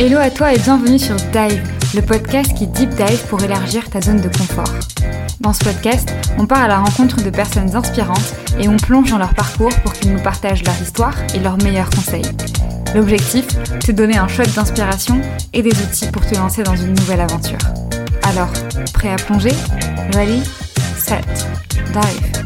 Hello à toi et bienvenue sur Dive, le podcast qui deep dive pour élargir ta zone de confort. Dans ce podcast, on part à la rencontre de personnes inspirantes et on plonge dans leur parcours pour qu'ils nous partagent leur histoire et leurs meilleurs conseils. L'objectif, te donner un shot d'inspiration et des outils pour te lancer dans une nouvelle aventure. Alors, prêt à plonger? Ready, set, dive.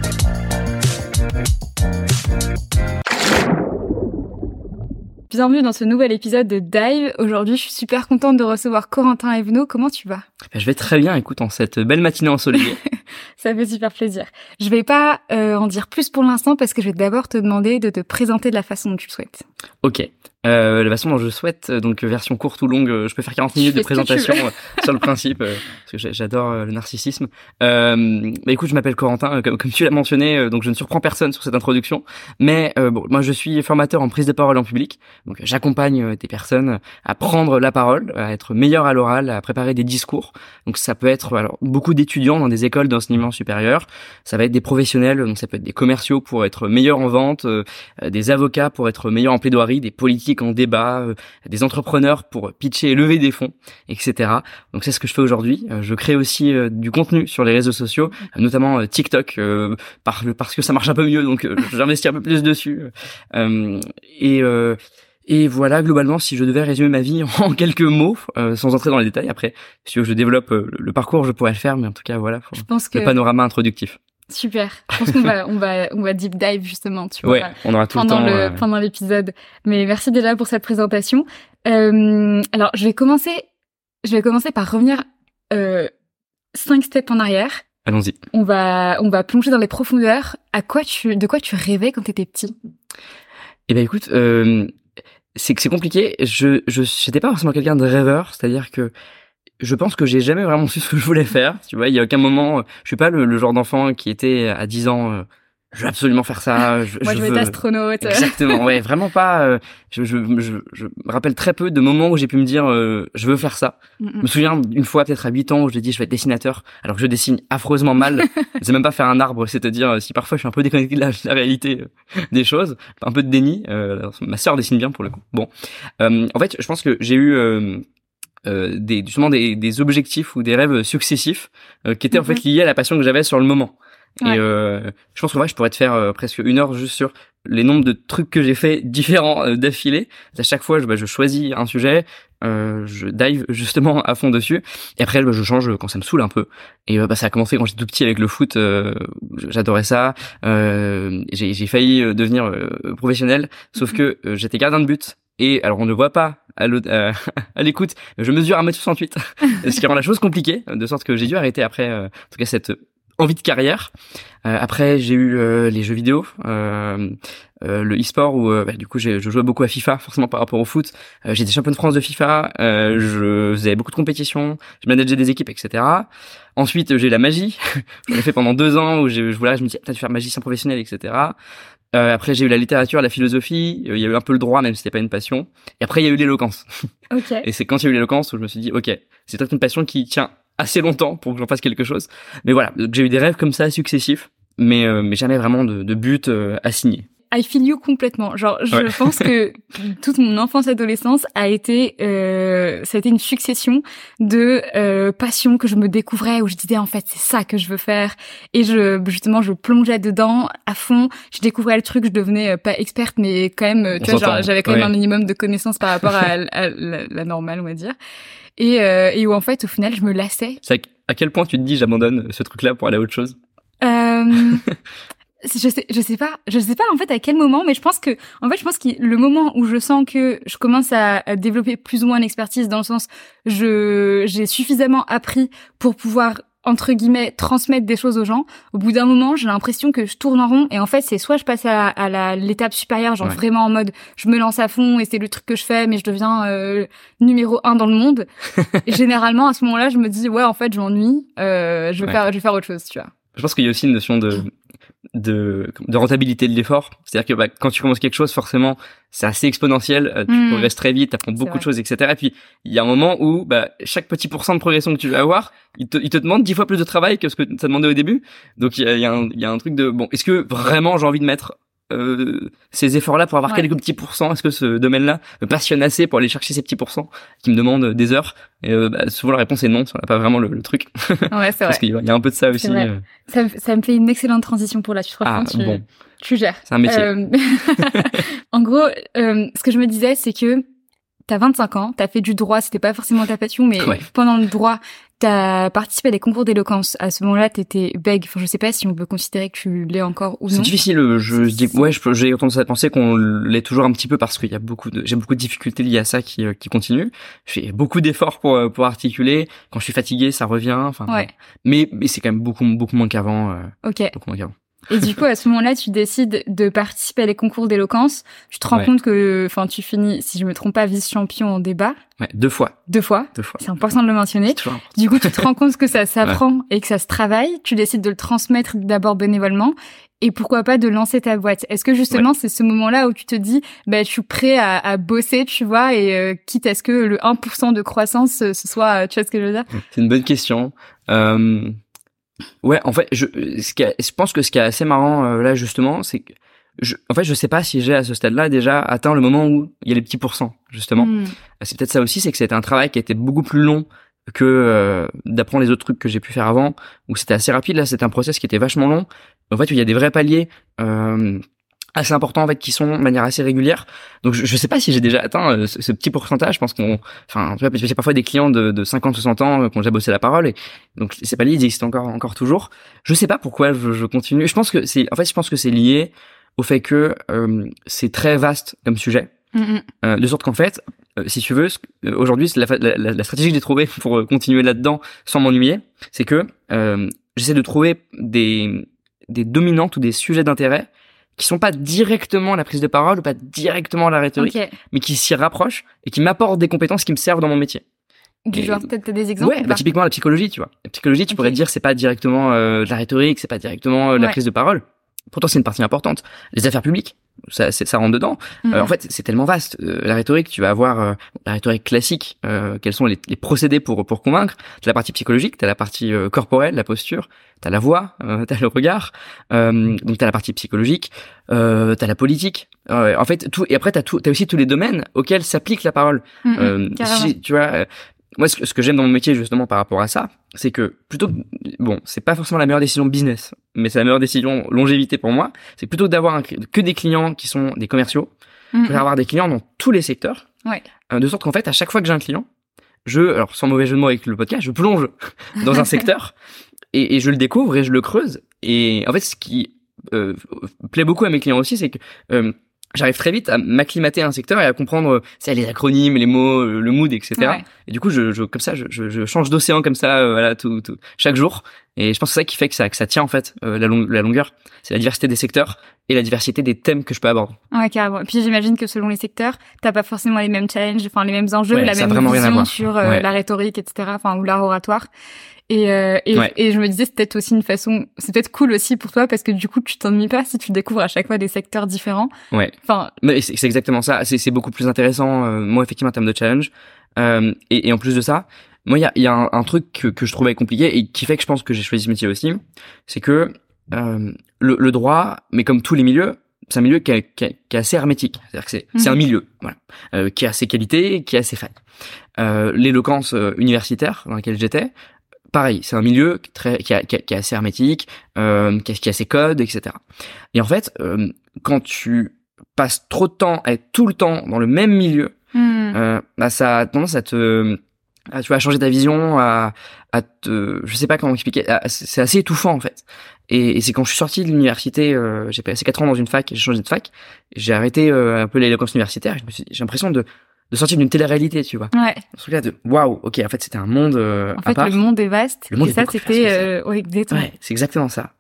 Bienvenue dans ce nouvel épisode de Dive. Aujourd'hui, je suis super contente de recevoir Corentin Evenot. Comment tu vas? Ben, Je vais très bien, écoute, en cette belle matinée ensoleillée. Ça fait super plaisir. Je vais pas euh, en dire plus pour l'instant parce que je vais d'abord te demander de te présenter de la façon dont tu le souhaites. ok. Euh, la façon dont je souhaite, euh, donc version courte ou longue, euh, je peux faire 40 minutes de présentation euh, sur le principe, euh, parce que j'adore le narcissisme. Euh, bah écoute, je m'appelle Corentin, comme, comme tu l'as mentionné, donc je ne surprends personne sur cette introduction. Mais euh, bon, moi je suis formateur en prise de parole en public, donc j'accompagne des personnes à prendre la parole, à être meilleur à l'oral, à préparer des discours. Donc ça peut être alors beaucoup d'étudiants dans des écoles d'enseignement supérieur, ça va être des professionnels, donc ça peut être des commerciaux pour être meilleurs en vente, des avocats pour être meilleurs en plaidoirie, des politiques en débat, euh, des entrepreneurs pour pitcher et lever des fonds, etc. Donc c'est ce que je fais aujourd'hui. Euh, Je crée aussi euh, du contenu sur les réseaux sociaux, notamment TikTok, par- parce que ça marche un peu mieux, donc j'investis un peu plus dessus. Et et voilà, globalement, si je devais résumer ma vie en quelques mots, euh, sans entrer dans les détails, après, si je développe euh, le, le parcours, je pourrais le faire, mais en tout cas, voilà, pour Je pense que le panorama introductif. Super. Je pense qu'on va on va on va deep dive justement, tu vois. Ouais, on aura tout le pendant temps. le euh, pendant l'épisode. Mais merci déjà pour cette présentation. Euh, alors je vais commencer je vais commencer par revenir euh, cinq steps en arrière. Allons-y. On va on va plonger dans les profondeurs. À quoi tu de quoi tu rêvais quand t'étais petit? Eh ben écoute, euh, c'est c'est compliqué. Je je j'étais pas forcément quelqu'un de rêveur, c'est-à-dire que je pense que j'ai jamais vraiment su ce que je voulais faire. Tu vois, il y a aucun moment. euh, Je suis pas le, le genre d'enfant qui était à 10 ans. euh, je veux absolument faire ça. Je, Moi je, veux être astronaute. Exactement. Ouais, vraiment pas. euh, je, je, je, je me rappelle très peu de moments où j'ai pu me dire euh, je veux faire ça. Mm, Je mm. me souviens d'une fois, peut-être à 8 ans, où je dis je vais être dessinateur, alors que je dessine affreusement mal. je sais même pas faire un arbre, c'est-à-dire si parfois je suis un peu déconnecté de la, de la réalité euh, des choses, un peu de déni. Ma sœur dessine bien pour le coup. Bon, en fait, je pense que j'ai eu euh, des justement des, des objectifs ou des rêves successifs euh, qui étaient en Mhm. fait liés à la passion que j'avais sur le moment. Ouais. Et euh, je pense que vrai, je pourrais te faire euh, presque une heure juste sur les nombres de trucs que j'ai fait différents euh, d'affilée. À chaque fois, je, bah, je choisis un sujet, euh, je dive justement à fond dessus, et après, bah, je change quand ça me saoule un peu. Et bah, ça a commencé quand j'étais tout petit avec le foot, euh, j'adorais ça. Euh, j'ai j'ai failli devenir euh, professionnel, sauf Mhm. que euh, j'étais gardien de but. Et alors on ne voit pas à euh, à l'écoute, mais je mesure 1m68, ce qui rend la chose compliquée, de sorte que j'ai dû arrêter après, euh, en tout cas cette envie de carrière. Euh, après, j'ai eu euh, les jeux vidéo, euh, euh, le e-sport où euh, bah, du coup je jouais beaucoup à FIFA, forcément par rapport au foot. Euh, J'étais champion de France de FIFA, euh, je faisais beaucoup de compétitions, je manageais des équipes, etc. Ensuite, j'ai eu la magie. J'en ai fait pendant deux ans où je, je voulais, je me disais peut-être faire magicien professionnel, etc. Euh, après, j'ai eu la littérature, la philosophie. euh, Il y a eu un peu le droit, même si c'était pas une passion. Et après, il y a eu l'éloquence. Ok. Et c'est quand il y a eu l'éloquence où je me suis dit, ok, c'est peut-être une passion qui tient assez longtemps pour que j'en fasse quelque chose. Mais voilà, donc j'ai eu des rêves comme ça successifs, mais euh, mais jamais vraiment de, de but euh, assigné. I feel you complètement. Genre, je Ouais. pense que toute mon enfance adolescence a été, euh, ça a été une succession de euh, passions que je me découvrais où je disais en fait c'est ça que je veux faire et je justement je plongeais dedans à fond. Je découvrais le truc, je devenais euh, pas experte mais quand même, euh, On tu vois, j'avais quand même Ouais. un minimum de connaissances par rapport à, à la, la normale on va dire. Et, euh, et où en fait au final je me lassais à quel point tu te dis, j'abandonne ce truc-là pour aller à autre chose? Euh, je sais, je sais pas, je sais pas en fait à quel moment, mais je pense que, en fait, je pense que le moment où je sens que je commence à, à développer plus ou moins une expertise dans le sens, je, j'ai suffisamment appris pour pouvoir entre guillemets transmettre des choses aux gens. Au bout d'un moment, j'ai l'impression que je tourne en rond et en fait, c'est soit je passe à, à l'étape supérieure, genre Ouais. vraiment en mode je me lance à fond et c'est le truc que je fais, mais je deviens euh, numéro un dans le monde. et généralement, à ce moment-là, je me dis ouais, en fait, je m'ennuie, euh, je vais Ouais. faire, je vais faire autre chose, tu vois. Je pense qu'il y a aussi une notion de de, de rentabilité de l'effort. C'est-à-dire que bah, quand tu commences quelque chose, forcément, c'est assez exponentiel. euh, tu Mm. progresses très vite, tu apprends beaucoup de choses, etc. Et puis, il y a un moment où bah, chaque petit pourcent de progression que tu vas avoir, il te, il te demande dix fois plus de travail que ce que ça demandait au début. Donc, il y a, y a y a un truc de, bon, est-ce que vraiment j'ai envie de mettre euh, ces efforts-là pour avoir Ouais. quelques petits pourcents Est-ce que ce domaine-là me passionne assez pour aller chercher ces petits pourcents qui me demandent des heures Et euh, bah, souvent la réponse est non, on n'a pas vraiment le, le truc. Ouais, c'est vrai. Parce qu'il y a un peu de ça aussi. euh. Ça, me- ça me fait une excellente transition pour la suite. Ah tu, bon, tu gères. c'est un métier. Euh, en gros, euh, ce que je me disais, c'est que t'as 25 ans, t'as fait du droit, c'était pas forcément ta passion, mais Ouais. pendant le droit, t'as participé à des concours d'éloquence. À ce moment-là, t'étais bègue. Enfin, je sais pas si on peut considérer que tu l'es encore ou C'est non. difficile. euh, Je, je dis, ouais, j'ai tendance à penser qu'on l'est toujours un petit peu parce qu'il y a beaucoup de, j'ai beaucoup de difficultés liées à ça qui, euh, qui continuent. Je fais beaucoup d'efforts pour, euh, pour articuler. Quand je suis fatigué, ça revient. Enfin, Ouais. mais, mais c'est quand même beaucoup, beaucoup moins qu'avant. Ok. beaucoup moins qu'avant. Et du coup, à ce moment-là, tu décides de participer à les concours d'éloquence. Tu te rends Ouais. compte que, enfin, tu finis, si je me trompe pas, vice-champion en débat Ouais, deux fois, deux fois. deux fois. C'est important de le mentionner. Du coup, tu te rends compte que ça s'apprend et que ça se travaille. Tu décides de le transmettre d'abord bénévolement. Et pourquoi pas de lancer ta boîte Est-ce que justement c'est ce moment-là où tu te dis, bah, je suis prêt à, à bosser, tu vois, et euh, quitte à ce que le 1% de croissance euh, ce soit, euh, tu vois ce que je veux dire? C'est une bonne question. Euh, ouais, en fait, je, ce qui je pense que ce qui est assez marrant euh, là justement, c'est que, je, en fait, je sais pas si j'ai à ce stade-là déjà atteint le moment où il y a les petits pourcents justement. Hmm. C'est peut-être ça aussi, c'est que c'était un travail qui a été beaucoup plus long que euh, d'apprendre les autres trucs que j'ai pu faire avant, où c'était assez rapide. Là, c'était un process qui était vachement long. En fait, où il y a des vrais paliers euh, assez importants en fait qui sont de manière assez régulière. Donc, je, je sais pas si j'ai déjà atteint euh, ce, ce petit pourcentage. Je pense qu'on, enfin, tu vois, j'ai parfois des clients de, de 50, 60 ans euh, qui ont déjà bossé la parole, et donc ces paliers ils existent encore, encore toujours. Je sais pas pourquoi je, je continue. Je pense que c'est, en fait, je pense que c'est lié au fait que euh, c'est très vaste comme sujet. Mm, mm. Euh, de sorte qu'en fait, euh, si tu veux, aujourd'hui, c'est la, la, la- stratégie que j'ai trouvée pour continuer là-dedans sans m'ennuyer, c'est que euh, j'essaie de trouver des, des dominantes ou des sujets d'intérêt qui sont pas directement la prise de parole ou pas directement la rhétorique, mais qui s'y rapprochent et qui m'apportent des compétences qui me servent dans mon métier. Du Et- genre, peut-être t'as des exemples ouais, ou bah, typiquement la psychologie, tu vois. La psychologie, tu pourrais dire c'est pas directement euh, de la rhétorique, c'est pas directement euh, la Ouais. prise de parole. Pourtant, c'est une partie importante. Les affaires publiques, ça, ça rentre dedans. Mm. Euh, en fait, c'est tellement vaste. Euh, la rhétorique, tu vas avoir euh, la rhétorique classique. euh, quels sont les, les procédés pour pour convaincre T'as la partie psychologique, t'as la partie euh, corporelle, la posture, t'as la voix, euh, t'as le regard. Euh, donc t'as la partie psychologique, euh, t'as la politique. Euh, en fait, tout. Et après, t'as tout. T'as aussi tous les domaines auxquels s'applique la parole. Mm, mm. Euh, si- tu vois, moi, ce que, ce que j'aime dans mon métier justement par rapport à ça, c'est que plutôt que, bon, c'est pas forcément la meilleure décision business, mais c'est la meilleure décision longévité pour moi. C'est plutôt d'avoir que des clients qui sont des commerciaux, Mm, je vais avoir des clients dans tous les secteurs, Ouais. euh, de sorte qu'en fait, à chaque fois que j'ai un client, je, alors sans mauvais jeu de mots avec le podcast, je plonge dans un secteur et, et je le découvre et je le creuse. Et en fait, ce qui euh, plaît beaucoup à mes clients aussi, c'est que euh, j'arrive très vite à m'acclimater à un secteur et à comprendre euh, c'est les acronymes, les mots, euh, le mood, etc. Ouais. Et du coup, je, je comme ça, je, je, change d'océan comme ça, euh, voilà, tout, tout, chaque jour. Et je pense que c'est ça qui fait que ça, que ça tient en fait euh, la, long- la longueur, c'est la diversité des secteurs et la diversité des thèmes que je peux aborder. Ouais, carrément. Et Puis j'imagine que selon les secteurs, t'as pas forcément les mêmes challenges, enfin les mêmes enjeux, Ouais, la même vision sur euh, Ouais. la rhétorique, etc. Enfin ou l'art oratoire. Et, euh, et, Ouais. et je me disais c'est peut-être aussi une façon, c'est peut-être cool aussi pour toi parce que du coup tu t'ennuies pas si tu découvres à chaque fois des secteurs différents. Ouais. Enfin Mais c'est exactement ça. C'est beaucoup plus intéressant, euh, moi effectivement en termes de challenge. Euh, et, et en plus de ça, moi il y a, il y a un, un truc que, que je trouvais compliqué et qui fait que je pense que j'ai choisi ce métier aussi, c'est que euh, le, le droit, mais comme tous les milieux, c'est un milieu qui, est- qui est- qui assez hermétique. C'est-à-dire que c'est c'est un Mhm. milieu, voilà, euh, qui a ses qualités, qui a ses failles. Euh, L'éloquence universitaire dans laquelle j'étais, pareil, c'est un milieu très qui, a- qui, a- qui est assez hermétique, euh, qui, a, qui a ses codes, etc. Et en fait, euh, quand tu passes trop de temps à être tout le temps dans le même milieu, hmm, euh, bah ça a tendance à te à, tu vas changer ta vision à à te je sais pas comment expliquer à- c'est assez étouffant en fait et, et c'est quand je suis sorti de l'université euh, j'ai passé quatre ans dans une fac j'ai changé de fac j'ai arrêté un peu l'éloquence universitaire j'ai l'impression de de sortir d'une télé-réalité tu vois ouais. ce truc là de waouh ok en fait c'était un monde euh, En à fait part le monde est vaste. Le monde et est ça c'était euh, ouais. Ouais, c'est exactement ça.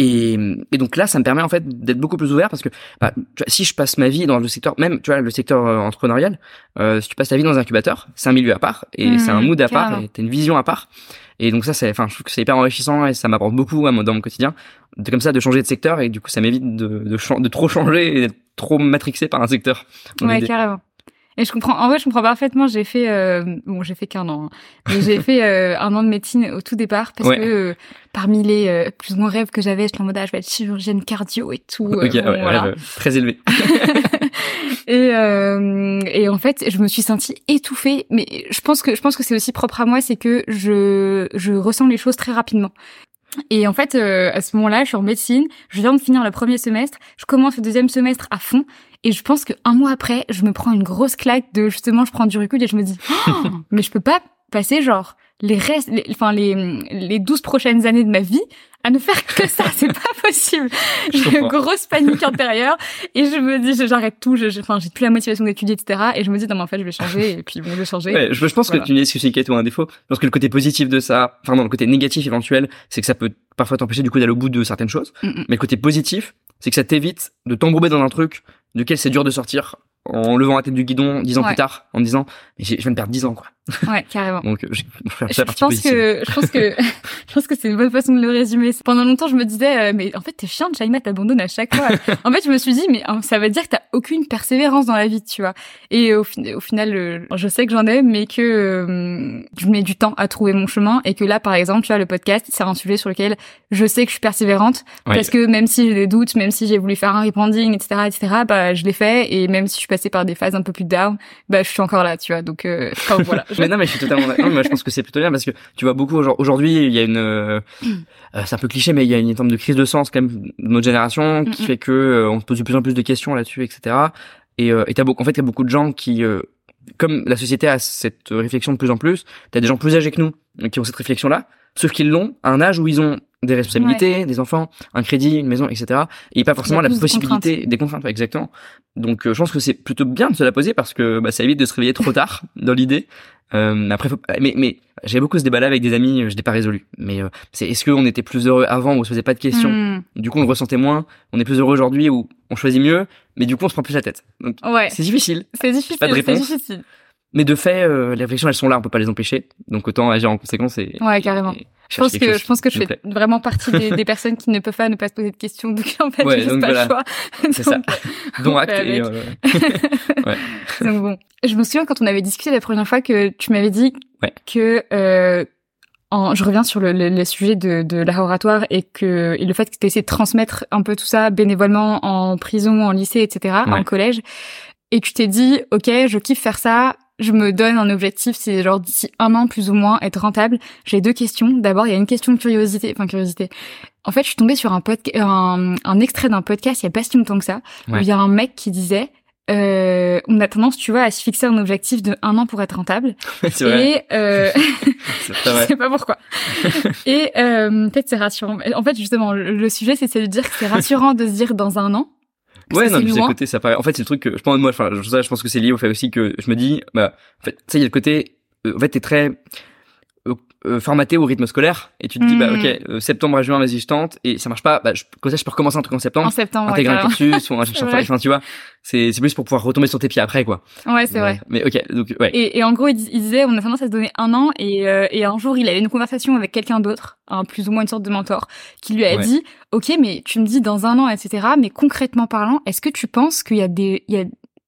Et, et donc là, ça me permet en fait d'être beaucoup plus ouvert parce que bah, tu vois, si je passe ma vie dans le secteur, même tu vois le secteur euh, entrepreneurial, euh, si tu passes ta vie dans un incubateur, c'est un milieu à part et Mmh, c'est un mood à part et t'as une vision à part. Et donc ça, c'est, enfin, je trouve que c'est hyper enrichissant et ça m'apporte beaucoup à dans mon quotidien, de comme ça de changer de secteur et du coup ça m'évite de de, de trop changer et d'être trop matrixé par un secteur. Ouais, carrément. Et je comprends. En vrai, je comprends parfaitement. J'ai fait, euh, bon, j'ai fait qu'un an, hein. mais j'ai fait euh, un an de médecine au tout départ parce que euh, parmi les euh, plus moins rêves que j'avais, j'étais en mode ah, je vais être chirurgienne cardio et tout. Ok, ouais, voilà. rêve très élevé. et et en fait, je me suis sentie étouffée. Mais je pense que je pense que c'est aussi propre à moi, c'est que je je ressens les choses très rapidement. Et en fait, à ce moment-là, je suis en médecine, je viens de finir le premier semestre, je commence le deuxième semestre à fond, et je pense qu'un mois après, je me prends une grosse claque de justement, je prends du recul et je me dis, oh, mais je peux pas passer genre les restes, enfin les les douze prochaines années de ma vie à ne faire que ça, c'est pas possible. J'ai une grosse panique intérieure et je me dis j'arrête tout, je, enfin j'ai plus la motivation d'étudier etc. Et je me dis non mais en fait je vais changer et puis bon je vais changer. Ouais, je, je pense que tu dis que c'est un défaut. Je pense que le côté positif de ça, enfin non le côté négatif éventuel, c'est que ça peut parfois t'empêcher du coup d'aller au bout de certaines choses. Mm -mm. Mais le côté positif, c'est que ça t'évite de t'embourber dans un truc duquel c'est dur de sortir en levant la tête du guidon dix ans Ouais. plus tard en me disant mais je viens de perdre dix ans quoi. Ouais, carrément. Donc je, je pense que je pense que je pense que c'est une bonne façon de le résumer. Pendant longtemps, je me disais euh, mais en fait t'es chiante, Shaima t'abandonnes à chaque fois. en fait, je me suis dit mais hein, ça veut dire que t'as aucune persévérance dans la vie, tu vois. Et au, fin- au final, euh, je sais que j'en ai, mais que euh, je mets du temps à trouver mon chemin et que là, par exemple, tu vois, le podcast, c'est un sujet sur lequel je sais que je suis persévérante Ouais. parce que même si j'ai des doutes, même si j'ai voulu faire un rebranding, etc., etc., bah je l'ai fait et même si je suis passée par des phases un peu plus down, bah je suis encore là, tu vois. Donc euh, enfin, voilà. Mais non, mais je suis totalement d'accord. mais je pense que c'est plutôt bien parce que tu vois beaucoup aujourd- aujourd'hui, il y a une, euh, euh, c'est un peu cliché, mais il y a une forme de crise de sens quand même de notre génération qui Mm, fait que euh, on se pose de plus en plus de questions là-dessus, etc. Et euh, et t'as beaucoup, en fait, il y a beaucoup de gens qui, euh, comme la société a cette réflexion de plus en plus, t'as des gens plus âgés que nous euh, qui ont cette réflexion-là, sauf qu'ils l'ont à un âge où ils ont des responsabilités, des enfants, un crédit, une maison, etc. Et pas forcément la possibilité, des contraintes, exactement. Donc, euh, je pense que c'est plutôt bien de se la poser parce que bah, ça évite de se réveiller trop tard dans l'idée. Euh, après, faut- mais, mais j'ai beaucoup ce débat-là avec des amis, euh, je l'ai pas résolu. Mais euh, c'est est-ce qu'on était plus heureux avant où on se faisait pas de questions, Hmm. du coup on le ressentait moins, on est plus heureux aujourd'hui où on choisit mieux, mais du coup on se prend plus la tête. Donc Ouais, c'est difficile. c'est difficile, pas de c'est réponse. difficile. Mais de fait, euh, les réflexions elles sont là, on peut pas les empêcher. Donc autant agir en conséquence et. Ouais, carrément. et Je pense que je pense que je fais vraiment partie des, des personnes qui ne peuvent pas ne pas se poser de questions. Donc en fait, Ouais, je donc pas voilà. le choix. C'est ça. Donc, Dont on acte et. euh, Donc bon, je me souviens quand on avait discuté la première fois que tu m'avais dit Ouais. que euh, en, je reviens sur le, le, le sujet de, de l'art oratoire et que et le fait que tu essayé de transmettre un peu tout ça bénévolement en prison, en lycée, etc., en Ouais. collège, et tu t'es dit ok, je kiffe faire ça. Je me donne un objectif, c'est genre d'ici un an plus ou moins être rentable. J'ai deux questions. D'abord, il y a une question de curiosité, enfin curiosité. En fait, je suis tombée sur un, un, un extrait d'un podcast il y a pas si longtemps que ça, où il y a un mec qui disait euh, on a tendance, tu vois, à se fixer un objectif de un an pour être rentable. c'est vrai. Et euh, C'est je sais pas pourquoi. Et euh, peut-être c'est rassurant. En fait, justement, le, sujet, c'est c'est de dire que c'est rassurant de se dire dans un an. Ouais, ça, non, le loin. côté, ça paraît. En fait, c'est le truc que je pense, moi, enfin, je, ça, je pense que c'est lié au fait aussi que je me dis, bah, en fait, sais, il y a le côté, euh, en fait, t'es très euh, euh, formaté au rythme scolaire et tu te dis, bah, Mhm. ok, euh, septembre à juin, vas-y, je tente et ça marche pas, bah, je, comme ça, je peux recommencer un truc en septembre, En septembre, ouais, intégrer un cursus ou un enfin, tu vois, c'est, c'est plus pour pouvoir retomber sur tes pieds après, quoi. Ouais, c'est vrai. Mais ok, donc, ouais. Et, et en gros, il, dis- il disait, on a tendance à se donner un an, et, euh, et un jour, il avait une conversation avec quelqu'un d'autre, un plus ou moins une sorte de mentor, qui lui a Ouais. dit, ok, mais tu me dis dans un an, etc. Mais concrètement parlant, est-ce que tu penses qu'il y a des, il y a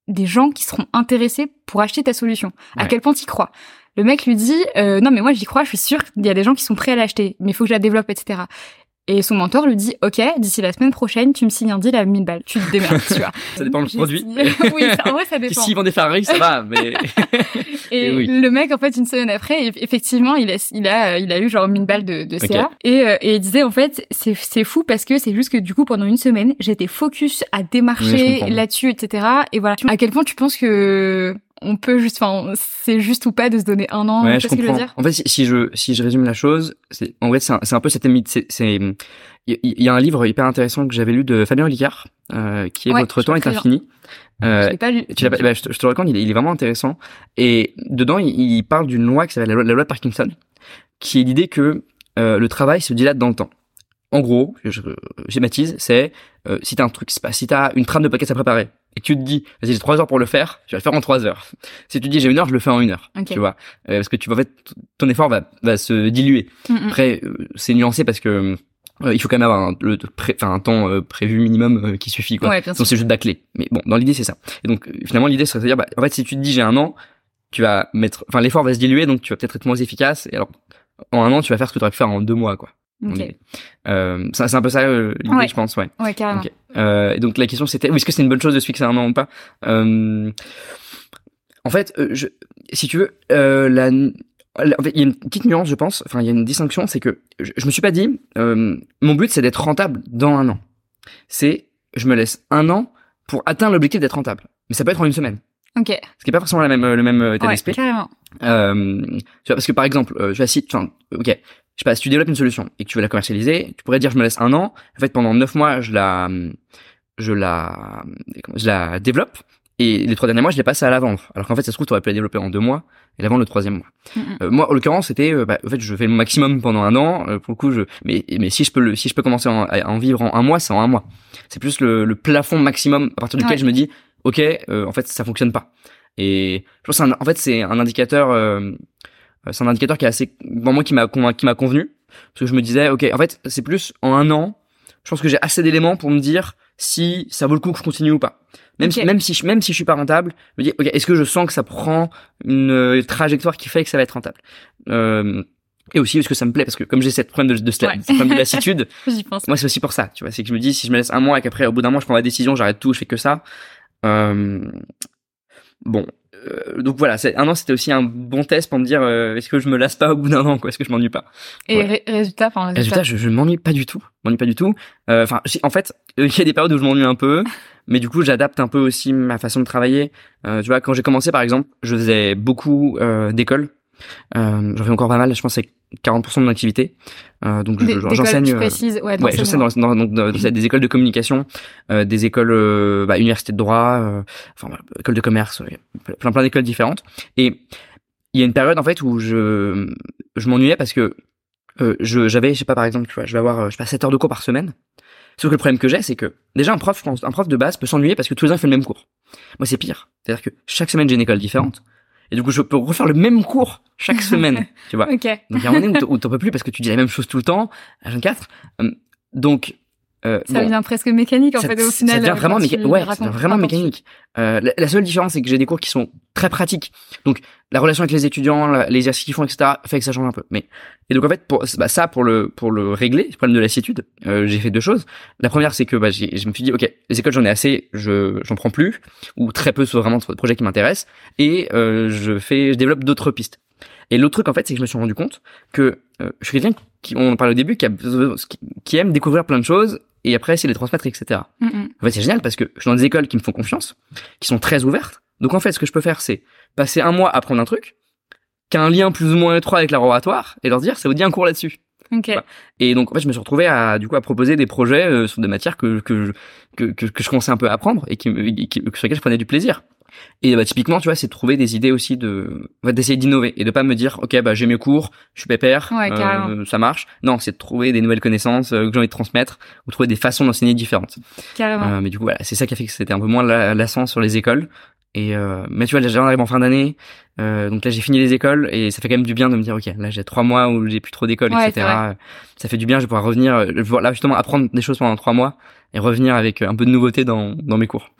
des gens qui seront intéressés pour acheter ta solution? À quel point tu crois? Le mec lui dit, euh, non, mais moi j'y crois, je suis sûre qu'il y a des gens qui sont prêts à l'acheter, mais il faut que je la développe, etc. Et son mentor lui dit, ok, d'ici la semaine prochaine, tu me signes un deal à 1000 balles, tu te démerdes, tu vois. Ça dépend du produit. oui, ça- en vrai, ça dépend. S'ils vendent des Ferrari, ça va, mais. Et Et oui. le mec, en fait, une semaine après, eff- effectivement, il a, il a, il a eu genre 1000 balles de, de CA. Et, euh, et il disait, en fait, c'est, c'est fou parce que c'est juste que du coup, pendant une semaine, j'étais focus à démarcher là-dessus, etc. Et voilà. À quel point tu penses que on peut juste, enfin, c'est juste ou pas de se donner un an, Ouais, je vois ce que je veux comprends. dire En fait, si, si je si je résume la chose, c'est en vrai c'est un, c'est un peu cette c'est c'est il y, a un livre hyper intéressant que j'avais lu de Fabien Olicard euh, qui est Ouais, Votre temps est infini. Euh, Je l'ai pas lu. tu l'as pas- bah, je, te, je te le raconte, il est, il est vraiment intéressant. Et dedans, il, il parle d'une loi qui s'appelle la loi, la loi de Parkinson, qui est l'idée que euh, le travail se dilate dans le temps. En gros, je, je schématise, c'est euh, si t'as un truc, si t'as une trame de podcast à préparer et tu te dis, vas-y, j'ai trois heures pour le faire, tu vas le faire en trois heures. Si tu te dis, j'ai une heure, je le fais en une heure. Ok. Tu vois, Euh, parce que tu vas en fait, ton effort va, va se diluer. Mm, mm. Après, euh, c'est nuancé parce que euh, il faut quand même avoir un, le, pré- un temps euh, prévu minimum euh, qui suffit quoi. Ouais, Donc c'est juste bâclé. Mais bon, dans l'idée c'est ça. Et donc euh, finalement l'idée serait de dire, bah, en fait si tu te dis j'ai un an, tu vas mettre, enfin l'effort va se diluer, donc tu vas peut-être être moins efficace. Et alors en un an tu vas faire ce que tu aurais pu faire en deux mois quoi. Dans Ok. l'idée. Euh, c'est un peu ça euh, l'idée Ouais. je pense, ouais. Ouais, carrément. Euh, donc la question c'était, est-ce que c'est une bonne chose de se fixer un an ou pas? En fait, je, si tu veux, la, la- en fait, il y a une petite nuance, je pense. Enfin, il y a une distinction, c'est que je, je me suis pas dit, mon but c'est d'être rentable dans un an. C'est, je me laisse un an pour atteindre l'objectif d'être rentable. Mais ça peut être en une semaine. Ok. Ce qui est pas forcément la même, le même état Ouais, d'esprit. carrément. Euh, parce que par exemple, je vais citer, ok, je sais pas, si tu développes une solution et que tu veux la commercialiser, tu pourrais dire je me laisse un an. En fait, pendant neuf mois, je la, je la, je la développe et les trois derniers mois, je les passe à la vendre. Alors qu'en fait, ça se trouve, tu aurais pu la développer en deux mois et la vendre le troisième mois. Euh, moi, en l'occurrence, c'était, euh, bah, en fait, je fais le maximum pendant un an. euh, pour le coup, je, mais, mais si je peux le, si je peux commencer en- à en vivre en un mois, c'est en un mois. C'est plus le, le plafond maximum à partir duquel Ouais. je me dis, ok, euh, en fait, ça fonctionne pas. Et je pense, que c'est un- en fait, c'est un indicateur, c'est un indicateur qui est assez, pour moi, qui m'a, qui m'a convenu, parce que je me disais, ok, en fait, c'est plus en un an, je pense que j'ai assez d'éléments pour me dire si ça vaut le coup que je continue ou pas. Même si, même si je, même si je suis pas rentable, je me dis, ok, est-ce que je sens que ça prend une euh, trajectoire qui fait que ça va être rentable? Euh, Et aussi, est-ce que ça me plaît? Parce que comme j'ai cette problème de, de, de, Ouais. problème de lassitude, pense. moi c'est aussi pour ça, tu vois, c'est que je me dis si je me laisse un mois et qu'après au bout d'un mois je prends ma décision, j'arrête tout, je fais que ça. Euh, bon, euh, donc voilà, un an c'était aussi un bon test pour me dire euh, est-ce que je me lasse pas au bout d'un an, quoi, est-ce que je m'ennuie pas. Et Ouais. résultat, enfin, Résultat, je, je m'ennuie pas du tout, m'ennuie pas du tout. Euh, Enfin, si- en fait, euh, il y a des périodes où je m'ennuie un peu, mais du coup j'adapte un peu aussi ma façon de travailler. Euh, tu vois, quand j'ai commencé par exemple, je faisais beaucoup euh, d'écoles. Euh, J'en fais encore pas mal, je pense que c'est 40% de mon activité. Euh, donc je- je- j'enseigne. tu euh, précises, ouais, Ouais, je sais dans, dans, dans- des écoles de communication, euh, des écoles, bah, université de droit, enfin, école de commerce, plein plein d'écoles différentes. Et il y a une période en fait où je je m'ennuyais parce que je j'avais, je sais pas par exemple, tu vois, je vais avoir, je sais pas, 7 heures de cours par semaine. Sauf que le problème que j'ai, c'est que déjà un prof, je un prof de base peut s'ennuyer parce que tous les ans il fait le même cours. Moi c'est pire, c'est-à-dire que chaque semaine j'ai une école différente. Et du coup, je peux refaire le même cours chaque semaine, tu vois. Ok. Donc il y a un moment donné où t'en- où t'en peux plus parce que tu dis la même chose tout le temps, à 24. Hum, Donc, euh, Ça bon, devient presque mécanique, en ça, fait, au ça final. devient euh, vraiment, méca- ouais, ça devient vraiment mécanique. Euh, la, la seule différence, c'est que j'ai des cours qui sont très pratiques. Donc, la relation avec les étudiants, les exercices qu'ils font, etc., fait que ça change un peu. Mais et donc en fait, pour bah, ça, pour le pour le régler, le problème de lassitude, euh, j'ai fait deux choses. La première, c'est que bah, je me suis dit, ok, les écoles, j'en ai assez, je j'en prends plus, ou très peu sur vraiment sur des projets qui m'intéressent, et euh, je fais, je développe d'autres pistes. Et l'autre truc, en fait, c'est que je me suis rendu compte que euh, je suis quelqu'un qui, on en parlait au début, qui, a, qui, aime découvrir plein de choses et après essayer de les transmettre, etc. Mm. En fait, c'est génial parce que je suis dans des écoles qui me font confiance, qui sont très ouvertes. Donc en fait, ce que je peux faire, c'est passer un mois à apprendre un truc, qui a un lien plus ou moins étroit avec laboratoire, et leur dire, ça vous dit un cours là-dessus. Ok. Voilà. Et donc en fait, je me suis retrouvé à du coup à proposer des projets euh, sur des matières que que je, que, que, que je commençais un peu à apprendre et qui, qui- sur lesquelles je prenais du plaisir. Et bah typiquement, tu vois, c'est de trouver des idées aussi de en fait, d'essayer d'innover et de pas me dire OK, bah j'ai mes cours, je suis pépère, Ouais, euh, ça marche. Non, c'est de trouver des nouvelles connaissances euh, que j'ai envie de transmettre ou trouver des façons d'enseigner différentes. Carrément. Euh, mais du coup, voilà, c'est ça qui a fait que c'était un peu moins la- lassant sur les écoles. Et euh, mais tu vois, là, j'arrive en fin d'année, euh, donc là j'ai fini les écoles et ça fait quand même du bien de me dire ok, là j'ai trois mois où j'ai plus trop d'école, Ouais, etc. Ça fait du bien, je vais pouvoir revenir, là justement apprendre des choses pendant trois mois et revenir avec un peu de nouveauté dans dans mes cours.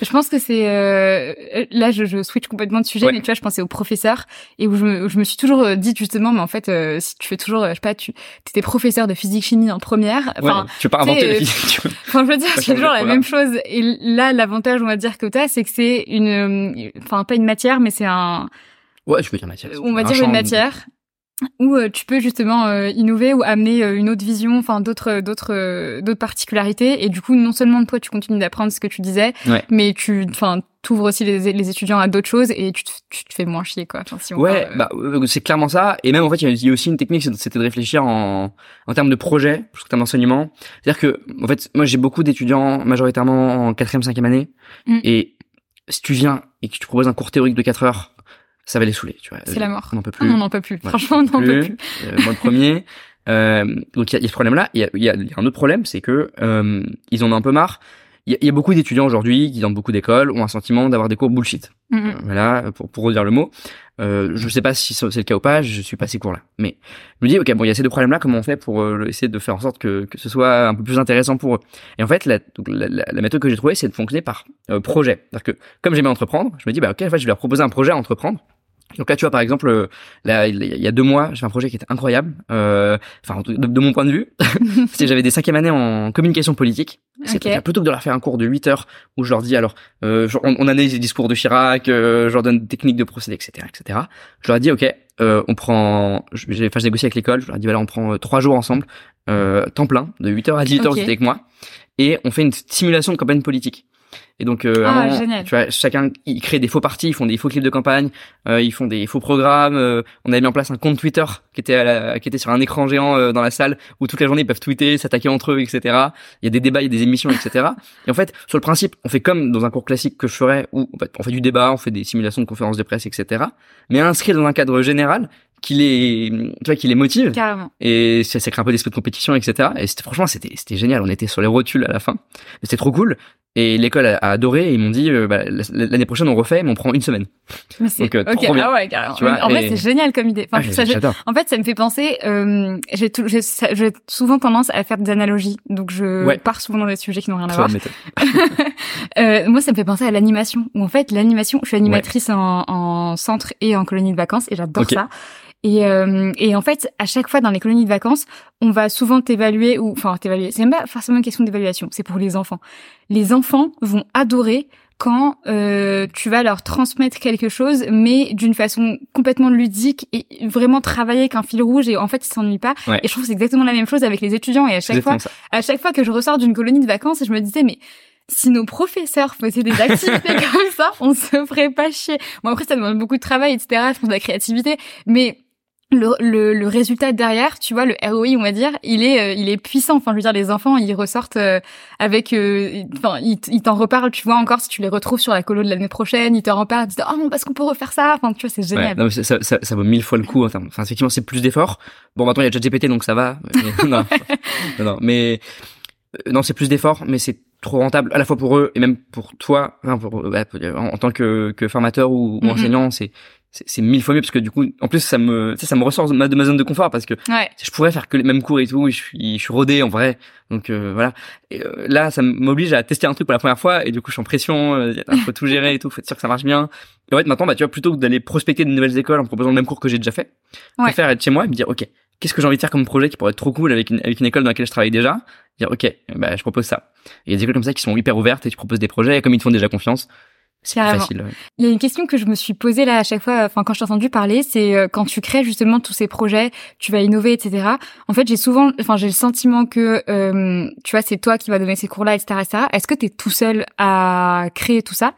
Je pense que c'est euh, là je, je switch complètement de sujet Ouais. mais tu vois je pensais aux professeurs et où je me, où je me suis toujours euh, dit justement mais en fait euh, si tu fais toujours euh, je sais pas tu étais professeur de physique chimie en première enfin ouais, tu veux pas inventer la physique. tu enfin je veux dire c'est toujours la même chose et là l'avantage on va dire que t'as c'est que c'est une enfin pas une matière mais c'est un Ouais, je peux dire matière. on va dire une matière où euh, tu peux justement euh, innover ou amener euh, une autre vision, enfin d'autres d'autres euh, d'autres particularités et du coup non seulement toi tu continues d'apprendre ce que tu disais, Ouais. mais tu enfin t'ouvres aussi les, les étudiants à d'autres choses et tu te, tu te fais moins chier quoi. Enfin, si on Ouais, parle, euh, bah euh, c'est clairement ça. Et même en fait, il y a- aussi une technique, c'était de réfléchir en en termes de projet, qu'en termes d'enseignement. C'est-à-dire que en fait, moi j'ai beaucoup d'étudiants majoritairement en quatrième, cinquième année, Mm. et si tu viens et que tu proposes un cours théorique de 4 heures, ça va les saouler, tu vois. c'est la mort. On n'en peut plus. On n'en peut plus. Ouais, Franchement, on n'en peut plus. Euh, moi le premier. Euh, donc il y y a ce problème-là. Il y y y a un autre problème, c'est que euh, ils en ont un peu marre. il y, a beaucoup d'étudiants aujourd'hui qui dans beaucoup d'écoles ont un sentiment d'avoir des cours bullshit. Mhm. Voilà, pour pour redire le mot. Euh, je sais pas si c'est le cas ou pas, je suis pas ces cours-là. Mais je me dis, ok, bon, il y a ces deux problèmes-là, comment on fait pour euh, essayer de faire en sorte que, que ce soit un peu plus intéressant pour eux? Et en fait, la, donc, la, la, la méthode que j'ai trouvée, c'est de fonctionner par euh, projet. C'est-à-dire que comme j'aimais entreprendre, je me dis, bah ok, en fait, je vais leur proposer un projet à entreprendre. Donc là, tu vois, par exemple, euh, là, il y a deux mois, j'ai fait un projet qui était incroyable. Euh, enfin, de, de, mon point de vue, c'est j'avais des cinquièmes années en communication politique. C'est Ok. plutôt que de leur faire un cours de 8 heures où je leur dis alors, euh, on, on analyse les discours de Chirac, euh, je leur donne des techniques de procédé, etc., etc. Je leur ai dit, ok, euh, on prend, je- j'ai, enfin, négocié avec l'école. Je leur ai dit, voilà, on prend euh, trois jours ensemble, euh, temps plein, de 8 heures à 18 heures, vous avec moi, et on fait une simulation de campagne politique. Et donc, euh, Ah, tu vois, chacun, ils créent des faux partis, ils font des faux clips de campagne, euh, ils font des faux programmes. euh, on avait mis en place un compte Twitter qui était à la- qui était sur un écran géant euh, dans la salle où toute la journée ils peuvent tweeter, s'attaquer entre eux, etc. Il y a des débats, il y a des émissions, etc. Et en fait, sur le principe, on fait comme dans un cours classique que je ferais où en fait, on fait du débat, on fait des simulations de conférences de presse, etc. Mais inscrit dans un cadre général qui les, tu vois, qui les motive Carrément. et ça, ça crée un peu d'esprit de compétition, etc. Et c'était franchement, c'était c'était génial. On était sur les rotules à la fin, c'était trop cool. Et l'école a, a adoré. Et ils m'ont dit euh, bah, l'année prochaine on refait, mais on prend une semaine. Mais Donc, euh, ok. trop bien. Ah ouais, carrément. Tu vois, en vrai, et- c'est génial comme idée. Enfin, Ah, ça, je- J'adore. En fait, ça me fait penser. Euh, j'ai tout- j'ai j'ai souvent tendance à faire des analogies, donc je Ouais. pars souvent dans des sujets qui n'ont rien à voir. Euh, moi, ça me fait penser à l'animation. Où en fait, l'animation, je suis animatrice en, en centre et en colonie de vacances, et j'adore ça. Et, euh, et en fait, à chaque fois dans les colonies de vacances, on va souvent t'évaluer ou enfin t'évaluer. C'est même pas forcément une question d'évaluation, c'est pour les enfants. Les enfants vont adorer quand euh, tu vas leur transmettre quelque chose, mais d'une façon complètement ludique et vraiment travailler avec un fil rouge. Et en fait, ils s'ennuient pas. Ouais. Et je trouve que c'est exactement la même chose avec les étudiants. Et à chaque fois, ça. à chaque fois que je ressors d'une colonie de vacances, je me disais, mais si nos professeurs faisaient des activités comme ça, on se ferait pas chier. Bon, après, ça demande beaucoup de travail, etc. Je pense de la créativité. Mais le, le, le résultat derrière, tu vois, le ROI, on va dire, il est, euh, il est puissant. Enfin, je veux dire, les enfants, ils ressortent euh, avec, euh, enfin, ils, ils t'en reparlent, tu vois, encore si tu les retrouves sur la colo de l'année prochaine, ils t'en reparlent, ils disent, oh, parce qu'on peut refaire ça. Enfin, tu vois, c'est Ouais, génial. non, mais ça, ça, ça vaut mille fois le coup. Enfin, effectivement, c'est plus d'efforts. Bon, maintenant il y a déjà GPT, donc ça va. Non, non, non, mais euh, non, c'est plus d'efforts, mais c'est trop rentable à la fois pour eux et même pour toi, enfin, pour, pour- en, tant que, que formateur ou, ou Mhm. enseignant. C'est c'est mille fois mieux parce que du coup, en plus, ça me sais, ça me ressort de ma, de ma zone de confort parce que Ouais. je pourrais faire que les mêmes cours et tout, et je suis, je suis rodé en vrai. Donc euh, voilà. Et, euh, là, ça m'oblige à tester un truc pour la première fois, et du coup, je suis en pression. euh, faut tout gérer et tout, faut être sûr que ça marche bien. Et en fait, maintenant, bah, tu vois, plutôt que d'aller prospecter de nouvelles écoles en proposant le même cours que j'ai déjà fait, je Ouais. préfère être chez moi et me dire, ok, qu'est-ce que j'ai envie de faire comme projet qui pourrait être trop cool avec une, avec une école dans laquelle je travaille déjà? Dire, ok, bah, je propose ça. Et il y a des écoles comme ça qui sont hyper ouvertes et tu proposes des projets, et comme ils te font déjà confiance, Carrément. facile. ouais. Il y a une question que je me suis posée là à chaque fois, enfin quand je t'ai entendu parler, c'est euh, quand tu crées justement tous ces projets, tu vas innover, etc. En fait, j'ai souvent, enfin j'ai le sentiment que, euh, tu vois, c'est toi qui vas donner ces cours-là, etc., etc. Est-ce que tu es tout seul à créer tout ça?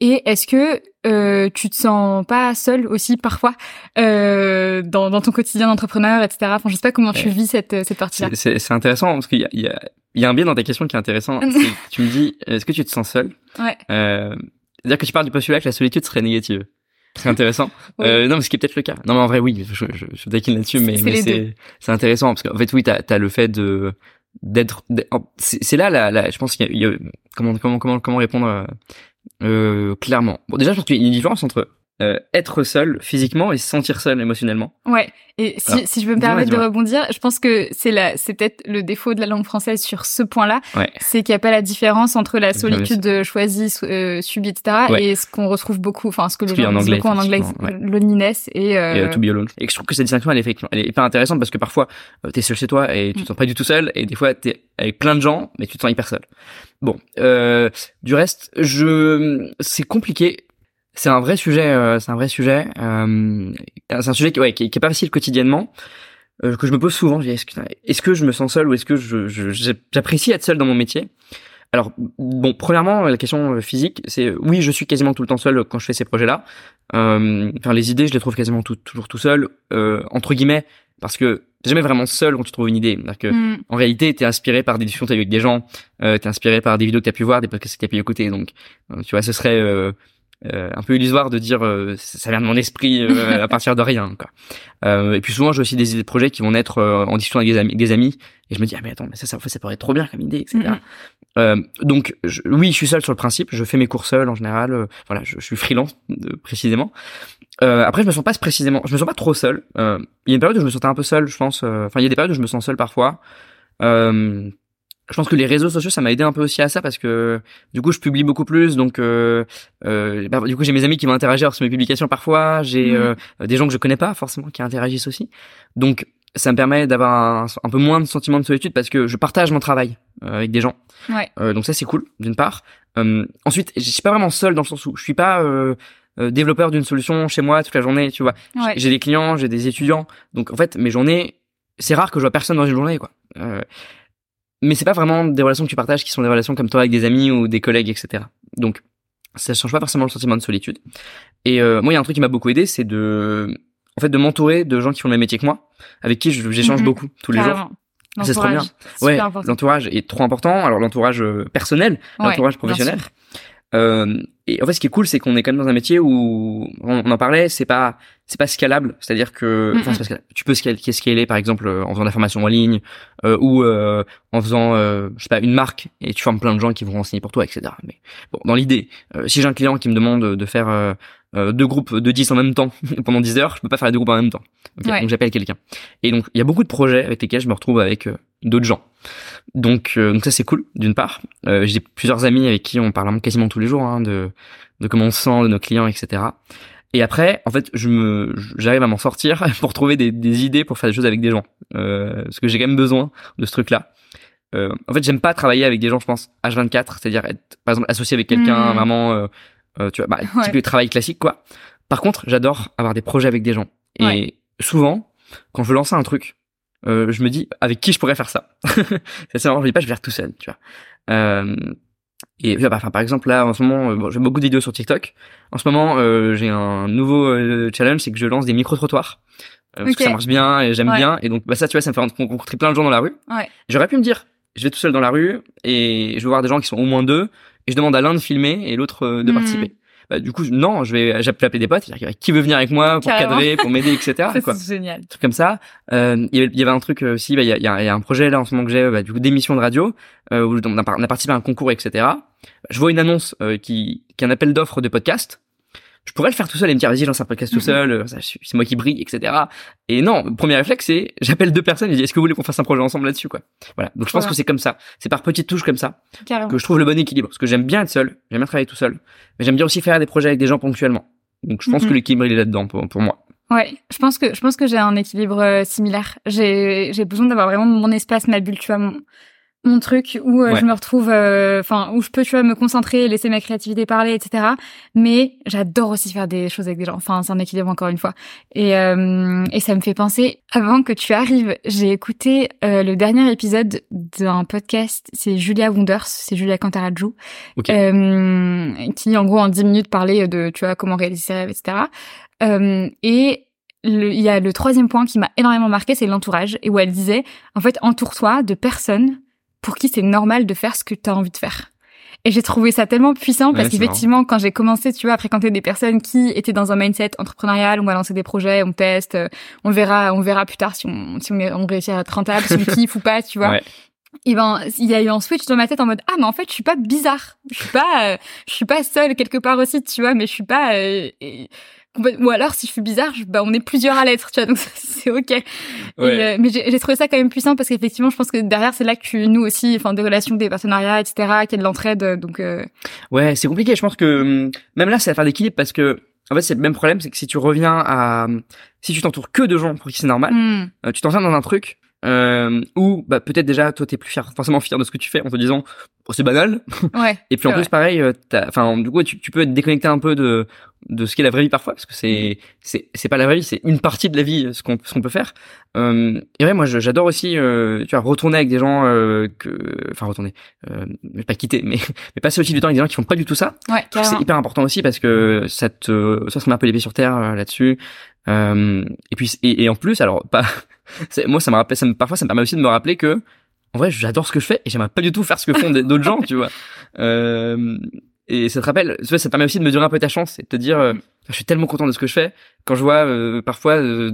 Et est-ce que euh, tu te sens pas seul aussi parfois euh, dans, dans ton quotidien d'entrepreneur, etc. Enfin, je sais pas comment tu vis cette cette partie-là. C'est- intéressant parce qu'il y a, il y, a, il y a un biais dans ta question qui est intéressant. tu me dis, est-ce que tu te sens seul? Ouais. euh, C'est-à-dire que tu parles du postulat que la solitude serait négative. C'est intéressant. Oui. euh, non, mais ce qui est peut-être le cas. Non, mais en vrai, oui, je, je, je taquine là-dessus, mais, C'est intéressant parce qu'en fait, oui, t'as as le fait de d'être. C'est là, la, la, je pense qu'il y y a- comment comment comment comment répondre euh, clairement. Bon, déjà, je pense qu'il y a une différence entre euh, être seul physiquement et se sentir seul émotionnellement. Ouais. Et si, Alors, si je peux me permettre de rebondir, je pense que c'est la, c'est peut-être le défaut de la langue française sur ce point-là, Ouais. c'est qu'il n'y a pas la différence entre la solitude choisie, euh, subie, etc., Ouais. et ce qu'on retrouve beaucoup, enfin ce que les gens en disent beaucoup en anglais, ouais. loneliness et, euh, et euh, to be alone. Et je trouve que cette distinction, elle est effectivement, elle est hyper intéressante parce que parfois, euh, t'es seul chez toi et tu Mm. te sens pas du tout seul, et des fois, t'es avec plein de gens, mais tu te sens hyper seul. Bon, euh, du reste, je, c'est compliqué. C'est un vrai sujet, euh, c'est un vrai sujet. Euh, c'est un sujet qui, ouais, qui, est- qui est pas facile quotidiennement. euh, que je me pose souvent, je est-ce que, je me sens seul ou est-ce que je, je- j'apprécie être seul dans mon métier? Alors, bon, premièrement, la question physique, c'est oui, je suis quasiment tout le temps seul quand je fais ces projets-là. Euh, enfin, les idées, je les trouve quasiment tout- toujours tout seul, euh, entre guillemets, parce que t'es jamais vraiment seul quand tu trouves une idée. C'est-à-dire que, mm, en réalité, t'es inspiré par des discussions que t'as eues avec des gens, euh, t'es inspiré par des vidéos que t'as pu voir, des podcasts que t'as pu écouter. Donc, tu vois, ce serait, euh, euh, un peu illusoire de dire euh, ça vient de mon esprit euh, à partir de rien quoi. et puis souvent j'ai aussi des idées de projets qui vont naître en discussion avec des amis, des amis et je me dis ah mais attends mais ça ça, ça pourrait être trop bien comme idée etc. donc oui je suis seul sur le principe je fais mes cours seul en général voilà je, je, suis freelance précisément. après je me sens pas précisément je me sens pas trop seul. Il y a une période où je me sentais un peu seul je pense. Enfin il y a des périodes où je me sens seul parfois. Euh, je pense que les réseaux sociaux ça m'a aidé un peu aussi à ça parce que du coup je publie beaucoup plus donc euh, euh, bah, du coup j'ai mes amis qui vont interagir sur mes publications parfois j'ai mhm. euh, des gens que je connais pas forcément qui interagissent aussi. Donc ça me permet d'avoir un, peu moins de sentiment de solitude parce que je partage mon travail euh, avec des gens. Ouais. donc ça c'est cool d'une part. Ensuite je suis pas vraiment seul dans le sens où je suis pas développeur d'une solution chez moi toute la journée tu vois. J'ai des clients j'ai des étudiants. Donc en fait mes journées c'est rare que je vois personne dans une journée quoi mais c'est pas vraiment des relations que tu partages qui sont des relations comme toi avec des amis ou des collègues, etc. Donc, ça change pas forcément le sentiment de solitude. Et euh, moi, il y a un truc qui m'a beaucoup aidé, c'est de, en fait, de m'entourer de gens qui font le même métier que moi, avec qui j'échange mhm. beaucoup tous les jours. C'est trop bien. Ouais, l'entourage est trop important. Alors l'entourage euh, personnel, l'entourage professionnel. Euh, et en fait, ce qui est cool, c'est qu'on est quand même dans un métier où on, en parlait, c'est pas c'est pas scalable, c'est-à-dire que tu peux scaler, scaler par exemple euh, en faisant de la formation en ligne euh, ou euh, en faisant euh, je sais pas une marque et tu formes plein de gens qui vont renseigner pour toi, etc. Mais bon, dans l'idée, si j'ai un client qui me demande de faire deux groupes de 10 en même temps pendant 10 heures, je peux pas faire les deux groupes en même temps. Donc j'appelle quelqu'un. Et donc il y a beaucoup de projets avec lesquels je me retrouve avec d'autres gens. Donc, euh, donc ça c'est cool d'une part. Euh, j'ai plusieurs amis avec qui on parle quasiment tous les jours hein, de de comment on se sent, de nos clients, etc. Et après, en fait, je me, j'arrive à m'en sortir pour trouver des, des, idées pour faire des choses avec des gens, euh, parce que j'ai quand même besoin de ce truc-là. Euh, en fait, j'aime pas travailler avec des gens, je pense, H24, c'est-à-dire être, par exemple, associé avec quelqu'un, mmh. vraiment, euh, euh, tu vois, bah, ouais. type de travail classique, quoi. Par contre, j'adore avoir des projets avec des gens. Et souvent, quand je veux lancer un truc, euh, je me dis avec qui je pourrais faire ça? c'est ça, je dis pas je vais faire tout seul, tu vois. Euh, et bah, enfin, par exemple là en ce moment, euh, bon, j'ai beaucoup de vidéos sur TikTok. En ce moment, euh, j'ai un nouveau euh, challenge, c'est que je lance des micro trottoirs. Parce que ça marche bien et j'aime bien. Et donc bah ça, tu vois, ça me fait rencontrer plein de gens dans la rue. Ouais. J'aurais pu me dire, je vais tout seul dans la rue et je vais voir des gens qui sont au moins deux et je demande à l'un de filmer et l'autre de mmh. participer bah, du coup non je vais j'appelle des potes c'est-à-dire qui veut venir avec moi pour cadrer pour m'aider etc c'est génial. Truc comme ça. Euh, il y, avait un truc euh, aussi bah, il y, a, y, a, un projet là en ce moment que j'ai bah, du coup d'émission de radio euh, où on a, on a, participé à un concours etc je vois une annonce euh, qui qui est un appel d'offres de podcast je pourrais le faire tout seul et me dire vas-y lance un podcast tout mhm. seul euh, c'est moi qui brille etc et non premier réflexe c'est j'appelle deux personnes et je dis est-ce que vous voulez qu'on fasse un projet ensemble là-dessus quoi? Voilà donc je pense que c'est comme ça c'est par petites touches comme ça Carrément. que je trouve le bon équilibre parce que j'aime bien être seul j'aime bien travailler tout seul mais j'aime bien aussi faire des projets avec des gens ponctuellement donc je pense que mhm. l'équilibre il est là-dedans pour, pour moi Ouais, je pense que je pense que j'ai un équilibre euh, similaire. J'ai j'ai besoin d'avoir vraiment mon espace, ma bulle, tu vois, mon, mon truc où euh, je me retrouve euh, enfin où je peux tu vois me concentrer laisser ma créativité parler etc mais j'adore aussi faire des choses avec des gens. Enfin c'est un équilibre encore une fois. Et euh, et ça me fait penser avant que tu arrives j'ai écouté le dernier épisode d'un podcast. C'est Julia Wonders c'est Julia Cantarajou okay. qui en gros en 10 minutes parlait de tu vois comment réaliser ses rêves etc et il y a le troisième point qui m'a énormément marqué, c'est l'entourage, et où elle disait, en fait, entoure-toi de personnes pour qui c'est normal de faire ce que tu as envie de faire. Et j'ai trouvé ça tellement puissant parce qu'effectivement, quand j'ai commencé, tu vois, à fréquenter des personnes qui étaient dans un mindset entrepreneurial, on va lancer des projets, on teste, euh, on verra, on verra plus tard si on, si on, on réussit à être rentable, si on kiffe ou pas, tu vois. Ouais. Et ben, il y a eu un switch dans ma tête en mode ah mais en fait je suis pas bizarre, je suis pas, euh, je suis pas seule quelque part aussi, tu vois, mais je suis pas. Euh, ou alors si je suis bizarre bah on est plusieurs à l'être tu vois donc c'est ok. Euh, mais j'ai trouvé ça quand même puissant parce qu'effectivement je pense que derrière c'est là que tu nous aussi enfin des relations des partenariats etc qu'il y a de l'entraide donc euh... ouais c'est compliqué. Je pense que hum, même là c'est à faire d'équilibre parce que en fait c'est le même problème c'est que si tu reviens à si tu t'entoures que de gens pour qui c'est normal hmm. euh, tu t'enfermes dans un truc euh, ou bah peut-être déjà toi t'es plus fier forcément fier de ce que tu fais en te disant oh, c'est banal. Ouais, et puis en plus pareil euh, enfin du coup tu, tu peux être déconnecté un peu de de ce qu'est la vraie vie parfois parce que c'est c'est c'est pas la vraie vie c'est une partie de la vie ce qu'on ce qu'on peut faire. Euh, et ouais moi j'adore aussi euh, tu vois retourner avec des gens euh, que enfin retourner euh, pas quitter mais mais passer aussi du temps avec des gens qui font pas du tout ça. Ouais, c'est hyper important aussi parce que ça te ça se met un peu les pieds sur terre euh, là-dessus. Et puis et, et en plus alors pas moi ça me rappelle ça me, parfois ça me permet aussi de me rappeler que en vrai j'adore ce que je fais et j'aimerais pas du tout faire ce que font d'autres gens tu vois. Euh, et ça te rappelle, tu vois, ça te permet aussi de mesurer un peu ta chance et de te dire, euh, je suis tellement content de ce que je fais quand je vois euh, parfois euh,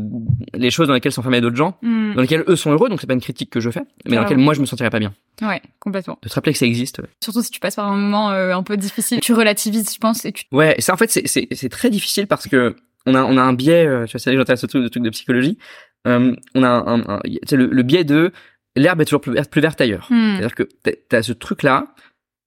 les choses dans lesquelles sont fermés d'autres gens, Mm. dans lesquelles eux sont heureux, donc c'est pas une critique que je fais, mais dans lesquelles moi je me sentirais pas bien. Ouais, complètement. De te rappeler que ça existe. ouais. Surtout si tu passes par un moment euh, un peu difficile, tu relativises, je pense, et tu. Ouais, et ça en fait c'est c'est c'est très difficile parce que on a on a un biais, euh, tu vois, c'est là j'intéresse au truc, au truc de psychologie. Euh, on a un, un, un- le, le biais de l'herbe est toujours plus verte, plus verte ailleurs. Mm. C'est-à-dire que t'as- t'as ce truc-là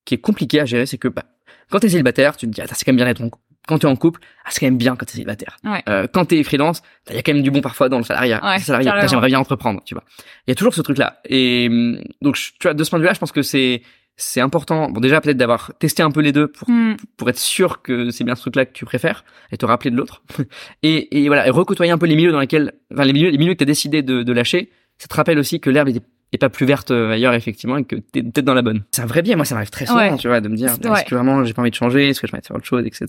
qui est compliqué à gérer, c'est que bah, quand t'es célibataire, tu te dis, ah, c'est quand même bien d'être en couple. Quand t'es en couple, ah, c'est quand même bien quand t'es célibataire. Ouais. Euh, quand t'es freelance, il y a quand même du bon parfois dans le salariat. Ouais, Le salariat, j'aimerais bien entreprendre, tu vois. Il y a toujours ce truc-là. Et hum, donc, tu vois, de ce point de vue-là, je pense que c'est c'est important. Bon, déjà peut-être d'avoir testé un peu les deux pour Mm. pour être sûr que c'est bien ce truc-là que tu préfères et te rappeler de l'autre. et, et voilà, et recôtoyer un peu les milieux dans lesquels, enfin les milieux, les milieux que t'as décidé de, de lâcher. Ça te rappelle aussi que l'herbe est, est pas plus verte euh, ailleurs effectivement et que t'es peut-être dans la bonne. C'est un vrai biais. Moi, ça m'arrive très souvent, Ouais. tu vois, de me dire Ouais. est-ce que vraiment j'ai pas envie de changer, est-ce que j'ai envie de faire autre chose, etc.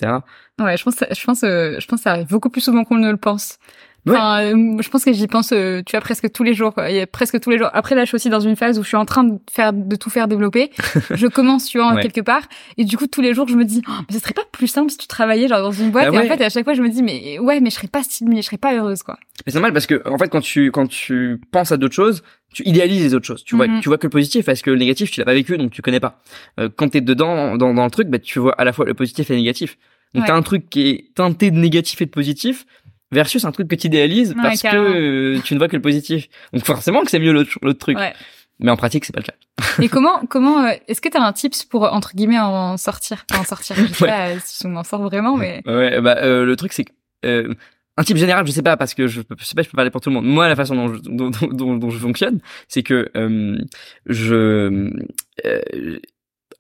Ouais, je pense, je pense, euh, je pense que ça arrive beaucoup plus souvent qu'on ne le pense. Ouais. Enfin, euh, je pense que j'y pense, euh, tu vois, presque tous les jours. Quoi. Il y a presque tous les jours. Après, là, je suis aussi dans une phase où je suis en train de faire, de tout faire développer. je commence, tu vois, Ouais. quelque part, et du coup, tous les jours, je me dis, oh, mais ce serait pas plus simple si tu travaillais genre dans une boîte. Bah Et en fait, à chaque fois, je me dis, mais ouais, mais je serais pas stimulée, je serais pas heureuse, quoi. Mais c'est normal parce que en fait quand tu quand tu penses à d'autres choses, tu idéalises les autres choses. Tu vois Mhm. tu vois que le positif parce que le négatif tu l'as pas vécu donc tu connais pas. Euh, quand t'es dedans dans dans le truc, bah tu vois à la fois le positif et le négatif. Donc t'as un truc qui est teinté de négatif et de positif versus un truc que tu idéalises Ouais, parce que euh, tu ne vois que le positif. Donc forcément que c'est mieux l'autre l'autre truc. Ouais. Mais en pratique c'est pas le cas. Et comment, comment, euh, est-ce que t'as un tips pour entre guillemets en sortir, en sortir Je sais Ouais. pas euh, si on en sort vraiment, mais Ouais, bah euh, le truc c'est que euh, un type général, je sais pas parce que je, je sais pas, je peux parler pour tout le monde. Moi, la façon dont je, dont, dont, je fonctionne, c'est que euh, je euh,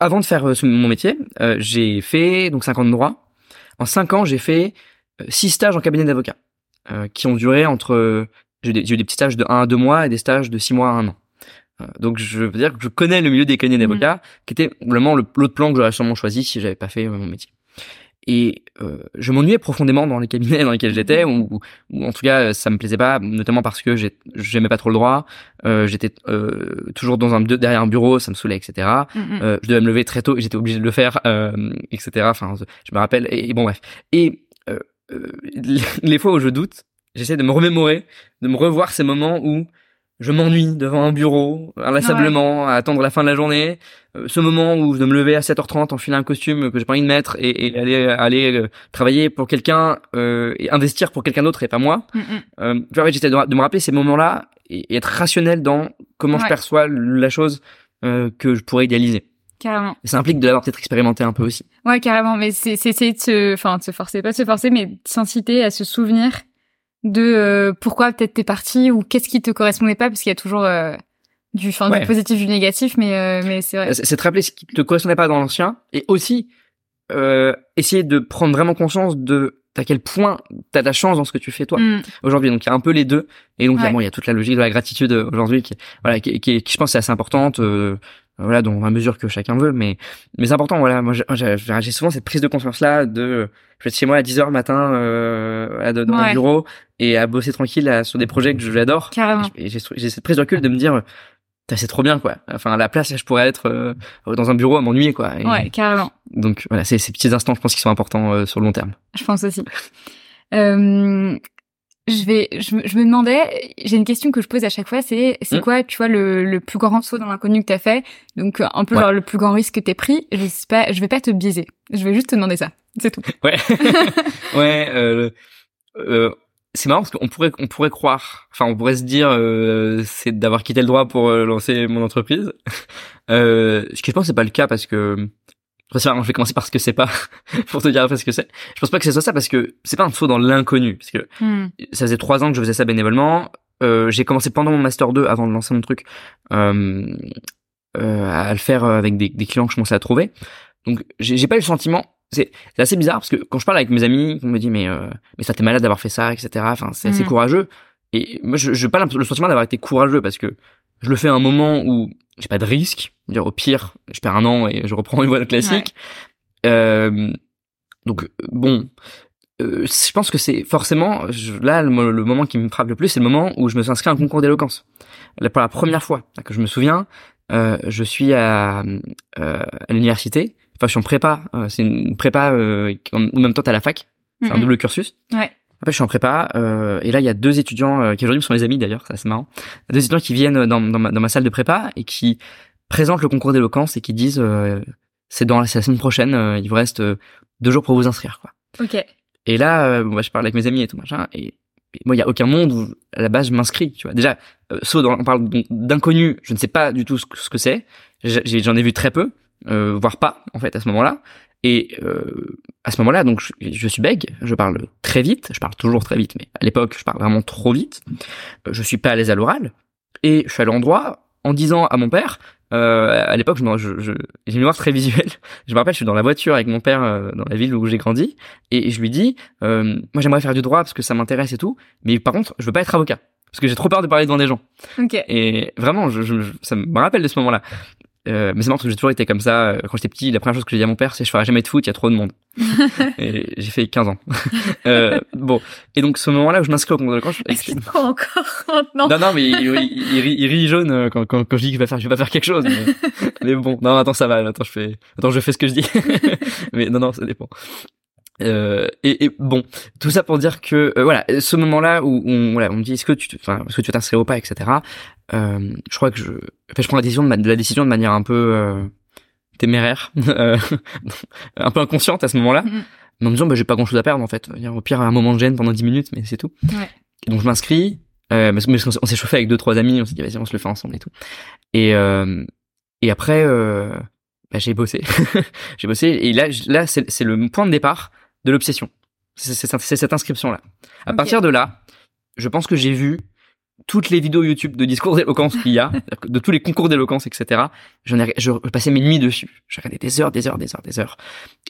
avant de faire euh, mon métier, euh, j'ai fait donc 5 ans de droit. En 5 ans, j'ai fait 6 stages en cabinet d'avocat euh, qui ont duré entre j'ai eu, des, j'ai eu des petits stages de 1 à 2 mois et des stages de 6 mois à 1 an. Euh, donc je veux dire que je connais le milieu des cabinets d'avocats qui était vraiment le- l'autre plan que j'aurais sûrement choisi si j'avais pas fait euh, mon métier. Et euh, je m'ennuyais profondément dans les cabinets dans lesquels j'étais, ou, ou en tout cas euh, ça me plaisait pas, notamment parce que j'ai- j'aimais pas trop le droit, euh, j'étais euh, toujours dans un derrière un bureau, ça me saoulait, etc. Mm, mm. Euh, je devais me lever très tôt et j'étais obligé de le faire, euh, etc. Enfin, je me rappelle. Et, et bon bref. Et euh, les fois où je doute, j'essaie de me remémorer, de me revoir ces moments où je m'ennuie devant un bureau, inlassablement, à attendre la fin de la journée. Euh, ce moment où je dois me lever à 7h30, enfiler un costume que j'ai pas envie de mettre et, et aller aller euh, travailler pour quelqu'un euh, et investir pour quelqu'un d'autre et pas moi. Mm, mm. Euh, tu vois, j'essaie de, de me rappeler ces moments-là et, et être rationnel dans comment je perçois la chose euh, que je pourrais idéaliser. Carrément. Ça implique de l'avoir peut-être expérimenté un peu aussi. Ouais, carrément. Mais c'est essayer de se, enfin, de se forcer, pas de se forcer, mais de s'inciter à se souvenir de euh, pourquoi peut-être t'es parti ou qu'est-ce qui te correspondait pas, parce qu'il y a toujours euh, du, enfin, Ouais. du positif, du négatif, mais euh, mais c'est vrai. C'est te rappeler ce qui te correspondait pas dans l'ancien et aussi euh, essayer de prendre vraiment conscience de à quel point t'as de la chance dans ce que tu fais toi Mm. aujourd'hui. Donc il y a un peu les deux et donc Ouais. il y a toute la logique de la gratitude euh, aujourd'hui qui voilà qui, qui, qui, je pense c'est assez importante euh, voilà dans la mesure que chacun veut mais mais c'est important voilà moi j'ai- souvent cette prise de conscience là de je vais être chez moi à 10h le matin euh, voilà, de- dans mon Ouais. bureau et à bosser tranquille sur des projets que j'adore Carrément. et j'ai cette prise de recul de me dire c'est trop bien quoi enfin à la place je pourrais être euh, dans un bureau à m'ennuyer quoi Et Ouais, carrément. donc voilà c'est ces petits instants je pense qui sont importants euh, sur le long terme Je pense aussi. Euh, je vais, je, me- je me demandais, j'ai une question que je pose à chaque fois, c'est, c'est Mm. quoi, tu vois, le, le plus grand saut dans l'inconnu que t'as fait? Donc, euh, un peu Ouais. genre le plus grand risque que t'es pris. Je sais pas, je vais pas te biaiser. Je vais juste te demander ça. C'est tout. ouais ouais euh, euh, c'est marrant parce qu'on pourrait on pourrait croire enfin on pourrait se dire euh, c'est d'avoir quitté le droit pour euh, lancer mon entreprise euh, ce que je pense c'est pas le cas parce que Enfin, je vais commencer par ce que c'est pas pour te dire après ce que c'est. Je pense pas que ce soit ça parce que c'est pas un saut dans l'inconnu parce que Hmm. ça faisait trois ans que je faisais ça bénévolement. Euh, j'ai commencé pendant mon master 2 avant de lancer mon truc euh, euh, à le faire avec des, des clients que je commençais à trouver. Donc j'ai pas eu le sentiment. C'est assez bizarre parce que quand je parle avec mes amis, on me dit mais mais ça t'es malade d'avoir fait ça, etc. Enfin c'est assez Mhm. courageux. Et moi je j'ai pas le sentiment d'avoir été courageux parce que je le fais à un moment où j'ai pas de risque. Dire au pire, je perds un an et je reprends une voie classique. Euh, donc bon, euh, je pense que c'est forcément je- là le, mo- le moment qui me frappe le plus, c'est le moment où je me suis inscrit à un concours d'éloquence. Pour la première fois que je me souviens, euh, je suis à, euh, à l'université, enfin je suis en prépa, euh, c'est une prépa euh, en même temps t'as la fac, c'est un double cursus. Ouais. Je suis en prépa euh, et là il y a deux étudiants euh, qui aujourd'hui sont mes amis d'ailleurs, ça c'est marrant. Deux étudiants qui viennent dans, dans, ma, dans ma salle de prépa et qui présentent le concours d'éloquence et qui disent euh, c'est dans la, semaine prochaine, euh, il vous reste euh, deux jours pour vous inscrire quoi. Ok. Et là, euh, bah, je parle avec mes amis et tout machin. Et, et moi, il y a aucun monde où à la base je m'inscris. Tu vois, déjà, euh, dans, on parle donc d'inconnus. Je ne sais pas du tout ce que ce que c'est. J'en ai vu très peu, euh, voire pas en fait à ce moment-là. Et euh, à ce moment-là, donc je, je suis bègue. Je parle très vite. Je parle toujours très vite, mais à l'époque, je parle vraiment trop vite. Euh, je suis pas à l'aise à l'oral. Et je suis à l'endroit en disant à mon père. Euh, à l'époque, je, je, je, j'ai une mémoire très visuelle. Je me rappelle, je suis dans la voiture avec mon père euh, dans la ville où j'ai grandi, et je lui dis, euh, moi j'aimerais faire du droit parce que ça m'intéresse et tout, mais par contre je veux pas être avocat parce que j'ai trop peur de parler devant des gens. Ok. Et vraiment, je- je- ça me rappelle de ce moment-là. Euh, mais c'est marrant parce que j'ai toujours été comme ça. Euh, Quand j'étais petit, la première chose que j'ai dit à mon père, c'est je ferai jamais de foot, il y a trop de monde. et j'ai fait 15 ans. euh, bon, et donc ce moment-là où je m'inscris au concours de te croit encore maintenant? Non, non, mais il, il, il rit, il rit jaune euh, quand, quand, quand je dis que je vais faire, je vais pas faire quelque chose. Mais, mais bon, non, attends, ça va. Attends, je fais, attends, je fais ce que je dis. mais non, non, ça dépend. Euh, et, et bon, tout ça pour dire que euh, voilà, ce moment-là où on, voilà, on me dit est-ce que tu, enfin, est-ce que tu veux t'inscrire ou pas, etc. Euh, je crois que je, enfin, je prends la décision de, ma- de la décision de manière un peu euh, téméraire, euh, un peu inconsciente à ce moment-là, Mhm. mais en me disant bah j'ai pas grand-chose à perdre en fait. Au pire, un moment de gêne pendant 10 minutes, mais c'est tout. Ouais. Et donc je m'inscris, euh, parce qu'on s'est chauffé avec deux trois amis, on s'est dit vas-y on se le fait ensemble et tout. Et euh, et après euh, bah, j'ai bossé, j'ai bossé et là là c'est c'est le point de départ de l'obsession. C'est cette inscription là. À partir de là, je pense que j'ai vu toutes les vidéos YouTube de discours d'éloquence qu'il y a, de tous les concours d'éloquence, etc. J'en ai, je passais mes nuits dessus. Je regardais des heures, des heures, des heures, des heures.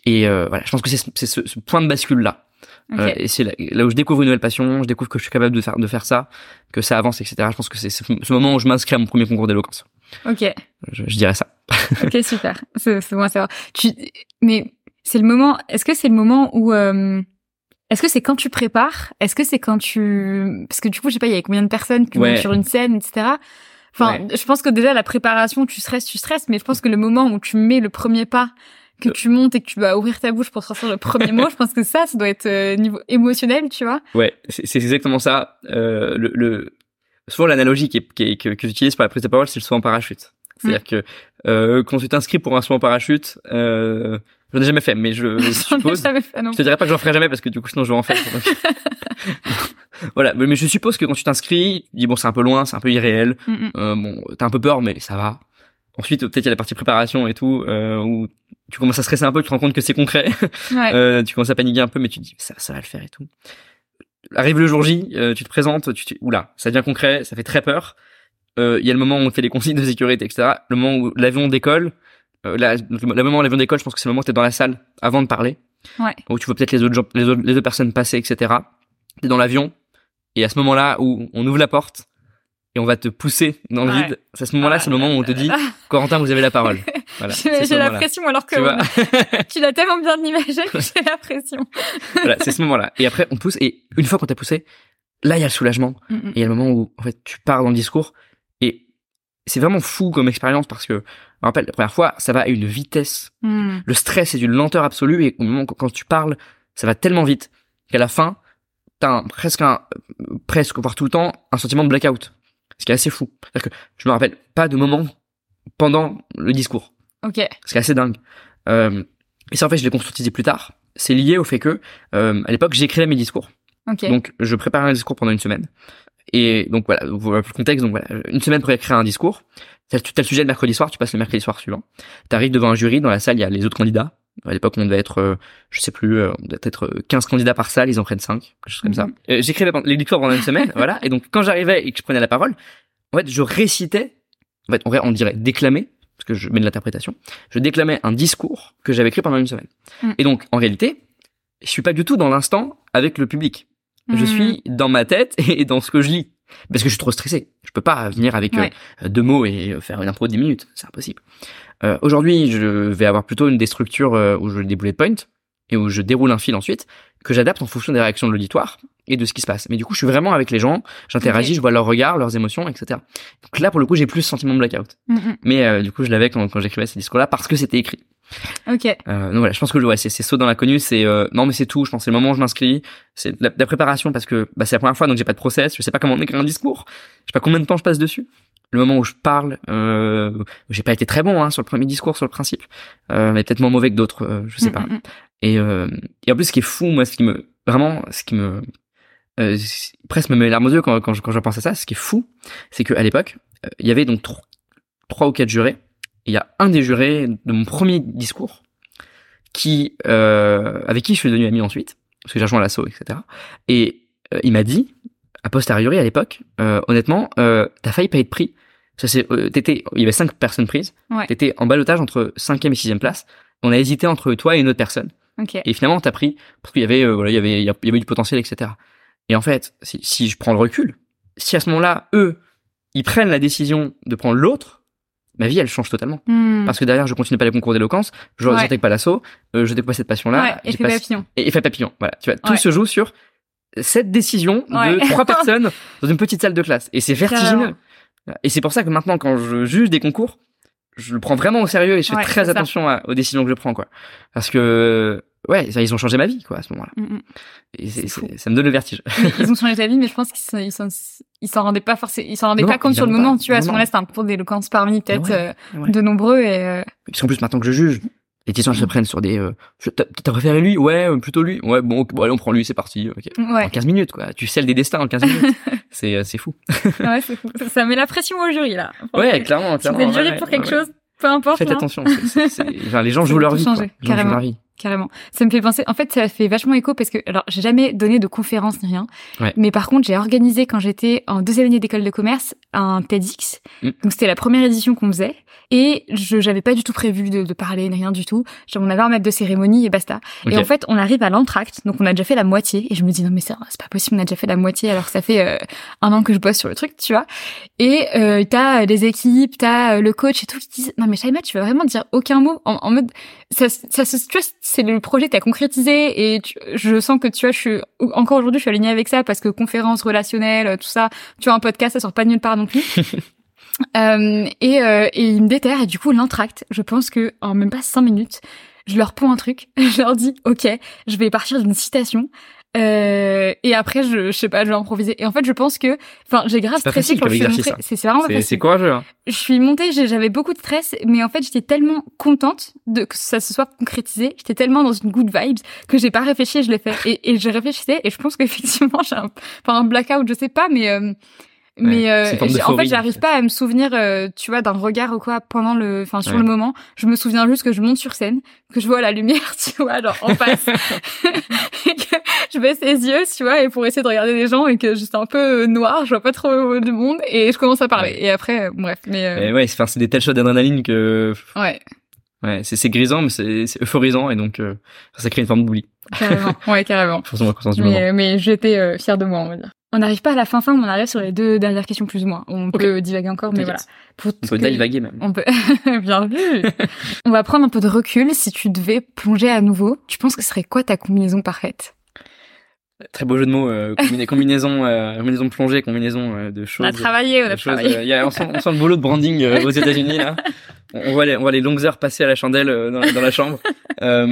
Et euh, voilà, je pense que c'est ce, ce, point de bascule là. Euh, et c'est là, là où je découvre une nouvelle passion, je découvre que je suis capable de faire, de faire ça, que ça avance, etc. Je pense que c'est ce, ce moment où je m'inscris à mon premier concours d'éloquence. Ok. Je, je dirais ça. Ok, super. C'est c'est bon à savoir. Tu, mais c'est le moment. Est-ce que c'est le moment où euh, est-ce que c'est quand tu prépares? Est-ce que c'est quand tu parce que du coup, je sais pas, il y a combien de personnes qui Ouais. vont sur une scène, etc. Enfin, je pense que déjà la préparation, tu stresses, tu stresses, mais je pense que le moment où tu mets le premier pas, que Euh. tu montes et que tu vas ouvrir ta bouche pour sortir le premier mot, je pense que ça, ça doit être euh, niveau émotionnel, tu vois. Ouais, c'est exactement ça. Euh, le, le, souvent l'analogie qui est, qui est- que, que j'utilise pour la prise de parole, c'est le saut en parachute. C'est-à-dire que euh, quand tu t'inscris pour un saut en parachute, euh, j'en ai jamais fait, mais je ai suppose. jamais fait non Je te dirais pas que j'en ferai jamais parce que du coup sinon je vais en faire. voilà, mais je suppose que quand tu t'inscris, tu dis bon c'est un peu loin, c'est un peu irréel. Mm, mm. Euh, bon, t'as un peu peur, mais ça va. Ensuite, peut-être il y a la partie préparation et tout, euh, où tu commences à stresser un peu, tu te rends compte que c'est concret. Ouais. Euh, tu commences à paniquer un peu, mais tu te dis ça, ça va le faire et tout. Arrive le jour J, euh, tu te présentes, tu te oula, ça devient concret, ça fait très peur. Euh, Il y a le moment où on fait les consignes de sécurité, etc. Le moment où l'avion décolle, euh, là, le le moment où l'avion décolle, je pense que c'est le moment où t'es dans la salle avant de parler, Ouais. où tu vois peut-être les autres gens, les autres, les autres personnes passer, etc. T'es dans l'avion, et à ce moment-là où on ouvre la porte et on va te pousser dans le Ouais. vide, c'est à ce moment-là, c'est le moment où on te dit, Corentin, vous avez la parole. Voilà, J'ai la pression alors que tu l'as tellement bien imagé que j'ai la pression. voilà, c'est ce moment-là. Et après, on pousse, et une fois qu'on t'a poussé, là, il y a le soulagement. Mm, mm. Et il y a le moment où, en fait, tu pars dans le discours. C'est vraiment fou comme expérience parce que, je me rappelle, la première fois, ça va à une vitesse. Mm. Le stress est d'une lenteur absolue. Et au moment où, quand tu parles, ça va tellement vite qu'à la fin, t'as un, presque un, presque, voire tout le temps, un sentiment de blackout. Ce qui est assez fou. C'est-à-dire que je me rappelle pas de moment pendant le discours. Ok. Ce qui est assez dingue. Euh, et ça, en fait, je l'ai conscientisé plus tard. C'est lié au fait que, euh, à l'époque, j'écrivais mes discours. Ok. Donc, je préparais un discours pendant une semaine. Et donc, voilà, voilà le contexte. Donc, voilà, une semaine pour écrire un discours. T'as le sujet le mercredi soir, tu passes le mercredi soir suivant. T'arrives devant un jury, dans la salle, il y a les autres candidats. À l'époque, on devait être, euh, je sais plus, euh, on devait être euh, 15 candidats par salle, ils en prennent 5, quelque chose comme ça. Mhm. Euh, J'écrivais les discours pendant une semaine, voilà. Et donc, quand j'arrivais et que je prenais la parole, en fait, je récitais, en fait, on, on dirait déclamer, parce que je mets de l'interprétation, je déclamais un discours que j'avais écrit pendant une semaine. Mm. Et donc, en réalité, je suis pas du tout dans l'instant avec le public. Je Mm. suis dans ma tête et dans ce que je lis. Parce que je suis trop stressé. Je peux pas venir avec euh, deux mots et euh, faire une impro de 10 minutes. C'est impossible. Euh, Aujourd'hui, je vais avoir plutôt une des structures euh, où je des bullet points et où je déroule un fil ensuite que j'adapte en fonction des réactions de l'auditoire et de ce qui se passe. Mais du coup, je suis vraiment avec les gens, j'interagis, je vois leurs regards, leurs émotions, etc. Donc là, pour le coup, j'ai plus ce sentiment de blackout. Mm, mm. Mais euh, du coup, je l'avais quand, quand j'écrivais ces discours-là parce que c'était écrit. Ok. Euh, donc voilà, je pense que ouais, c'est saut dans l'inconnu, c'est euh, non mais c'est tout. Je pense que c'est le moment où je m'inscris, c'est la, la préparation parce que bah, c'est la première fois donc j'ai pas de process, je sais pas comment écrire un discours, je sais pas combien de temps je passe dessus. Le moment où je parle, euh, j'ai pas été très bon hein, sur le premier discours sur le principe, euh, mais peut-être moins mauvais que d'autres, je sais Mm, pas. mm, mm. Et, et en plus, ce qui est fou, moi, ce qui me vraiment, ce qui me presque me met les larmes aux yeux quand, quand, je, quand je pense à ça, ce qui est fou, c'est qu'à l'époque, il y avait donc tro- trois ou quatre jurés. Il y a un des jurés de mon premier discours qui, euh, avec qui je suis devenu ami ensuite, parce que j'ai rejoint l'assaut, etc. Et euh, il m'a dit, a posteriori à l'époque, euh, honnêtement, euh, t'as failli pas être pris. Ça c'est, t'étais, il y avait cinq personnes prises. Ouais. T'étais en balotage entre cinquième et sixième place. On a hésité entre toi et une autre personne. Et finalement, t'as pris parce qu'il y avait, voilà, il y avait, il y avait du potentiel, etc. Et en fait, si, si je prends le recul, si à ce moment-là, eux, ils prennent la décision de prendre l'autre, ma vie, elle change totalement. Hmm. Parce que derrière, je continue pas les concours d'éloquence, je Ouais. pas l'assaut, euh, je découvre cette passion-là. ouais, j'ai effet pas- papillon. et effet papillon. Voilà, tu vois, tout Ouais. se joue sur cette décision Ouais. de trois personnes dans une petite salle de classe. Et c'est vertigineux. Et c'est pour ça que maintenant, quand je juge des concours, je le prends vraiment au sérieux et je fais Ouais, très attention à- aux décisions que je prends, quoi. Parce que, ouais, ça, ils ont changé ma vie, quoi, à ce moment-là. Mm, mm. Et ça me donne le vertige. Ils ont changé ta vie, mais je pense qu'ils s'en- ils s'en rendaient pas forcément, ils s'en rendaient Non, pas compte sur le moment. pas. Tu vois, à ce moment-là, c'était un cours d'éloquence parmi peut-être Ouais, euh, ouais. de nombreux et euh, Parce qu'en plus, maintenant que je juge, les décisions elles se prennent sur des. Euh, t'as préféré lui? Ouais, euh, plutôt lui. Ouais, bon, bon, allez, on prend lui, c'est parti. Ok. ouais, En 15 minutes, quoi. Tu scelles des destins en 15 minutes. c'est euh, c'est fou. ouais, c'est fou. Ça met la pression au jury là. Ouais, clairement. Clairement fais le jury ouais, pour quelque ouais. chose, peu importe. Faites hein. attention. c'est- c'est- c'est- enfin, les gens jouent leur vie. quoi. changer, Les gens jouent carrément. leur vie. Carrément. Ça me fait penser. En fait, ça fait vachement écho parce que alors j'ai jamais donné de conférence ni rien. Ouais. Mais par contre, j'ai organisé quand j'étais en deuxième année d'école de commerce un TEDx. Mm. Donc c'était la première édition qu'on faisait et je j'avais pas du tout prévu de, de parler ni rien du tout. Genre, on avait un maître de cérémonie et basta. Et en fait, on arrive à l'entracte, donc on a déjà fait la moitié. Et je me dis non mais c'est c'est pas possible, on a déjà fait la moitié alors que ça fait euh, un an que je bosse sur le truc, tu vois. Et euh, t'as les équipes, t'as euh, le coach et tout qui disent non mais Shaima, tu vas vraiment dire aucun mot? En, en mode ça, ça, se- c'est le projet que t'as concrétisé et tu- je sens que tu vois, je suis encore aujourd'hui, je suis alignée avec ça parce que conférence relationnelle, tout ça, tu vois, un podcast, ça sort pas de nulle part non plus. Euh, et, euh, et ils me déterrent et du coup l'entracte, je pense que en même pas cinq minutes, je leur pond un truc, je leur dis ok, je vais partir d'une citation. Euh, et après, je, je sais pas, je vais improviser. Et en fait, je pense que, enfin, j'ai grave stressé quand je suis montée. ça. C'est c'est vraiment pas C'est courageux. Hein. je suis montée, j'avais beaucoup de stress, mais en fait, j'étais tellement contente de que ça se soit concrétisé. J'étais tellement dans une good vibes que j'ai pas réfléchi, et je l'ai fait. Et, et je réfléchissais, et je pense qu'effectivement, j'ai un, enfin, un blackout, je sais pas, mais, euh, mais euh, en fait, j'arrive pas à me souvenir, euh, tu vois, d'un regard ou quoi pendant le, enfin, sur Ouais. le moment. Je me souviens juste que je monte sur scène, que je vois la lumière, tu vois, genre en face, et que je baisse les yeux, tu vois, et pour essayer de regarder les gens, et que j'étais un peu euh, noir, je vois pas trop de monde, et je commence à parler. Ouais. Et après, euh, bref, mais euh, Mais ouais, c'est enfin, c'est des tels shots d'adrénaline que ouais. ouais, c'est c'est grisant, mais c'est c'est euphorisant et donc euh, ça crée une forme d'oubli. Carrément, ouais, carrément. Forcément, la conscience du moment. Mais, mais j'étais fière de moi, on va dire. On n'arrive pas à la fin fin, mais on arrive sur les deux dernières questions plus ou moins. On peut divaguer encore, mais voilà. Pour On peut divaguer même. On peut. Bien vu. on va prendre un peu de recul. Si tu devais plonger à nouveau, tu penses que ce serait quoi ta combinaison parfaite? Très beau jeu de mots. Euh, combiné- combinaison, euh, combinaison de plongée, combinaison euh, de choses. On a travaillé, on a choses, travaillé. euh, il y a, on, sent, on sent le boulot de branding euh, aux États-Unis là. On voit les, on voit les longues heures passées à la chandelle euh, dans, dans la chambre. Euh,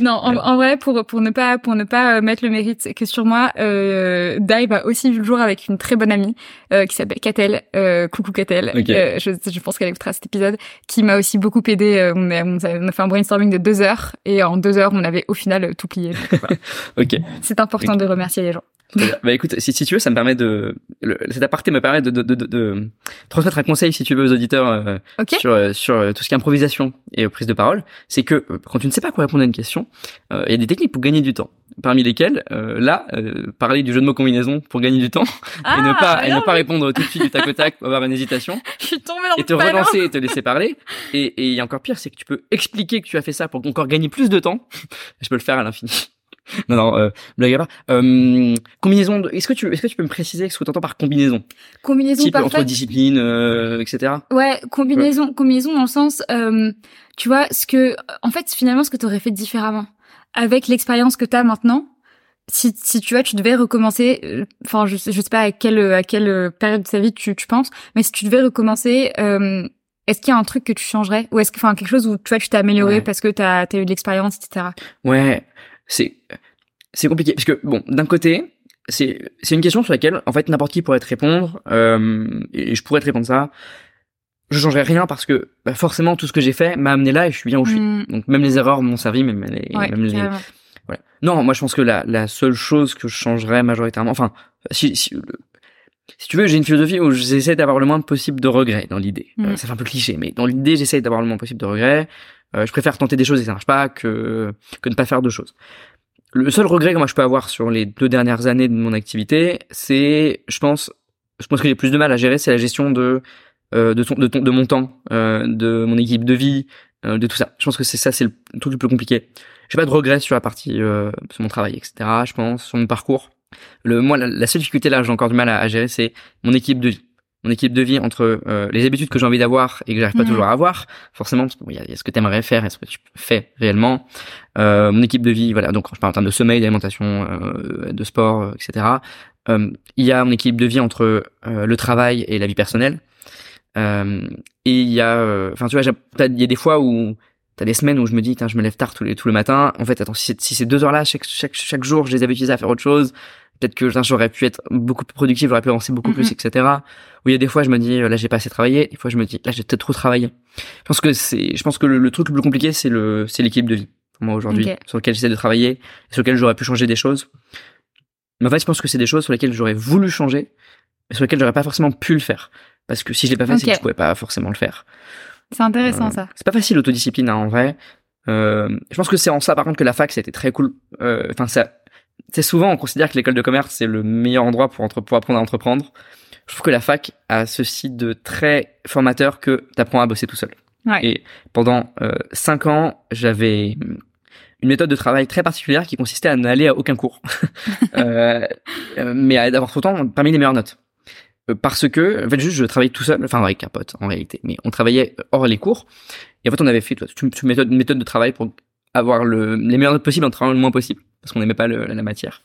Non, en, en vrai, pour pour ne pas pour ne pas euh, mettre le mérite que sur moi, euh, Dive a aussi vu le jour avec une très bonne amie euh, qui s'appelle Catel. Euh, coucou Catel. Ok. Euh, je, je pense qu'elle écoutera cet épisode, qui m'a aussi beaucoup aidé. On a, on a fait un brainstorming de deux heures et en deux heures, on avait au final tout plié. Donc, voilà. ok. C'est important de remercier les gens. Bah écoute, si, si tu veux, ça me permet de, le, cet aparté me permet de, de, de, de, transmettre un conseil, si tu veux, aux auditeurs euh, Ok. sur, euh, sur euh, tout ce qui est improvisation et euh, prise de parole. C'est que euh, quand tu ne sais pas quoi répondre à une question, il y a des techniques pour gagner du temps. Parmi lesquelles, là, parler du jeu de mots combinaison pour gagner du temps et ne pas et ne alors, pas répondre tout de suite du tac au tac, avoir une hésitation je suis tombée dans et te relancer et te laisser parler. Et, et il y a encore pire, c'est que tu peux expliquer que tu as fait ça pour encore gagner plus de temps. Je peux le faire à l'infini. Non, non, euh, blague à part. Euh, combinaison. de- Est-ce que tu, est-ce que tu peux me préciser ce que tu entends par combinaison? Combinaison Type entre parfaite. disciplines, euh, etc. Ouais, combinaison, combinaison dans le sens, euh, tu vois, ce que, en fait, finalement, ce que tu aurais fait différemment avec l'expérience que tu as maintenant. Si, si tu vois, tu devais recommencer, euh, enfin, je, sais- je sais pas à quelle, à quelle période de ta vie tu, tu penses, mais si tu devais recommencer, euh, est-ce qu'il y a un truc que tu changerais? Ou est-ce que enfin quelque chose où tu vois tu t'es amélioré Ouais. parce que t'as as eu de l'expérience etc. Ouais, c'est c'est compliqué parce que bon, d'un côté, c'est c'est une question sur laquelle en fait n'importe qui pourrait te répondre euh, et je pourrais te répondre ça. Je changerais rien parce que bah, forcément tout ce que j'ai fait m'a amené là et je suis bien où je suis. Mm. Donc même les erreurs m'ont servi, même les, Ouais, même les, carrément. voilà. Non, moi je pense que la, la seule chose que je changerais majoritairement, enfin, si, si, si tu veux, j'ai une philosophie où j'essaie d'avoir le moins possible de regrets dans l'idée. Mm. Euh, ça fait un peu cliché, mais dans l'idée, j'essaie d'avoir le moins possible de regrets. Euh, je préfère tenter des choses et ça marche pas que que ne pas faire de choses. Le seul regret que moi je peux avoir sur les deux dernières années de mon activité, c'est, je pense, je pense que j'ai plus de mal à gérer, c'est la gestion de euh, de, ton, de, ton, de mon temps, euh, de mon équipe de vie, euh, de tout ça. Je pense que c'est ça, c'est le truc le plus compliqué. J'ai pas de regrets sur la partie euh, sur mon travail, etc. Je pense sur mon parcours. Le moi, la, la seule difficulté là, j'ai encore du mal à, à gérer, c'est mon équipe de vie. Mon équipe de vie entre euh, les habitudes que j'ai envie d'avoir et que j'arrive pas toujours à avoir, forcément, parce qu'il y, y a ce que tu aimerais faire et ce que tu fais réellement. Euh, mon équipe de vie, voilà. Donc, quand je parle en termes de sommeil, d'alimentation, euh, de sport, euh, etc. Euh, il y a mon équipe de vie entre euh, le travail et la vie personnelle. Euh, et il y a, euh, enfin, tu vois, il y a des fois où t'as des semaines où je me dis, Tiens, je me lève tard tous les tout le matin. En fait, attends, si, c'est- si ces deux heures-là, chaque, chaque, chaque jour, je les avais utilisées à faire autre chose, peut-être que j'aurais pu être beaucoup plus productif, j'aurais pu avancer beaucoup plus, Mhm. etc. Où il y a des fois, je me dis, euh, là, j'ai pas assez travaillé. Des fois, je me dis, là, j'ai peut-être trop travaillé. Je pense que c'est, je pense que le, le truc le plus compliqué, c'est le, c'est l'équilibre de vie. Pour moi, aujourd'hui, sur lequel j'essaie de travailler, sur lequel j'aurais pu changer des choses. Mais en fait, je pense que c'est des choses sur lesquelles j'aurais voulu changer, mais sur lesquelles j'aurais pas forcément pu le faire. Parce que si je l'ai pas fait, c'est que je pouvais pas forcément le faire. C'est intéressant Euh, ça. C'est pas facile l'autodiscipline hein, en vrai. Euh, je pense que c'est en ça par contre que la fac c'était très cool. Euh, Enfin ça, c'est souvent on considère que l'école de commerce c'est le meilleur endroit pour, entre, pour apprendre à entreprendre. Je trouve que la fac a ceci de très formateur que t'apprends à bosser tout seul. Ouais. Et pendant euh, cinq ans j'avais une méthode de travail très particulière qui consistait à n'aller à aucun cours, euh, euh, mais à d'avoir pourtant parmi les meilleures notes. Euh, Parce que, en fait, juste, je travaillais tout seul, enfin, avec un pote, en réalité. Mais on travaillait hors les cours. Et en fait, on avait fait, toi, une méthode de travail pour avoir le, les meilleures notes possibles en travaillant le moins possible. Parce qu'on n'aimait pas le- la matière.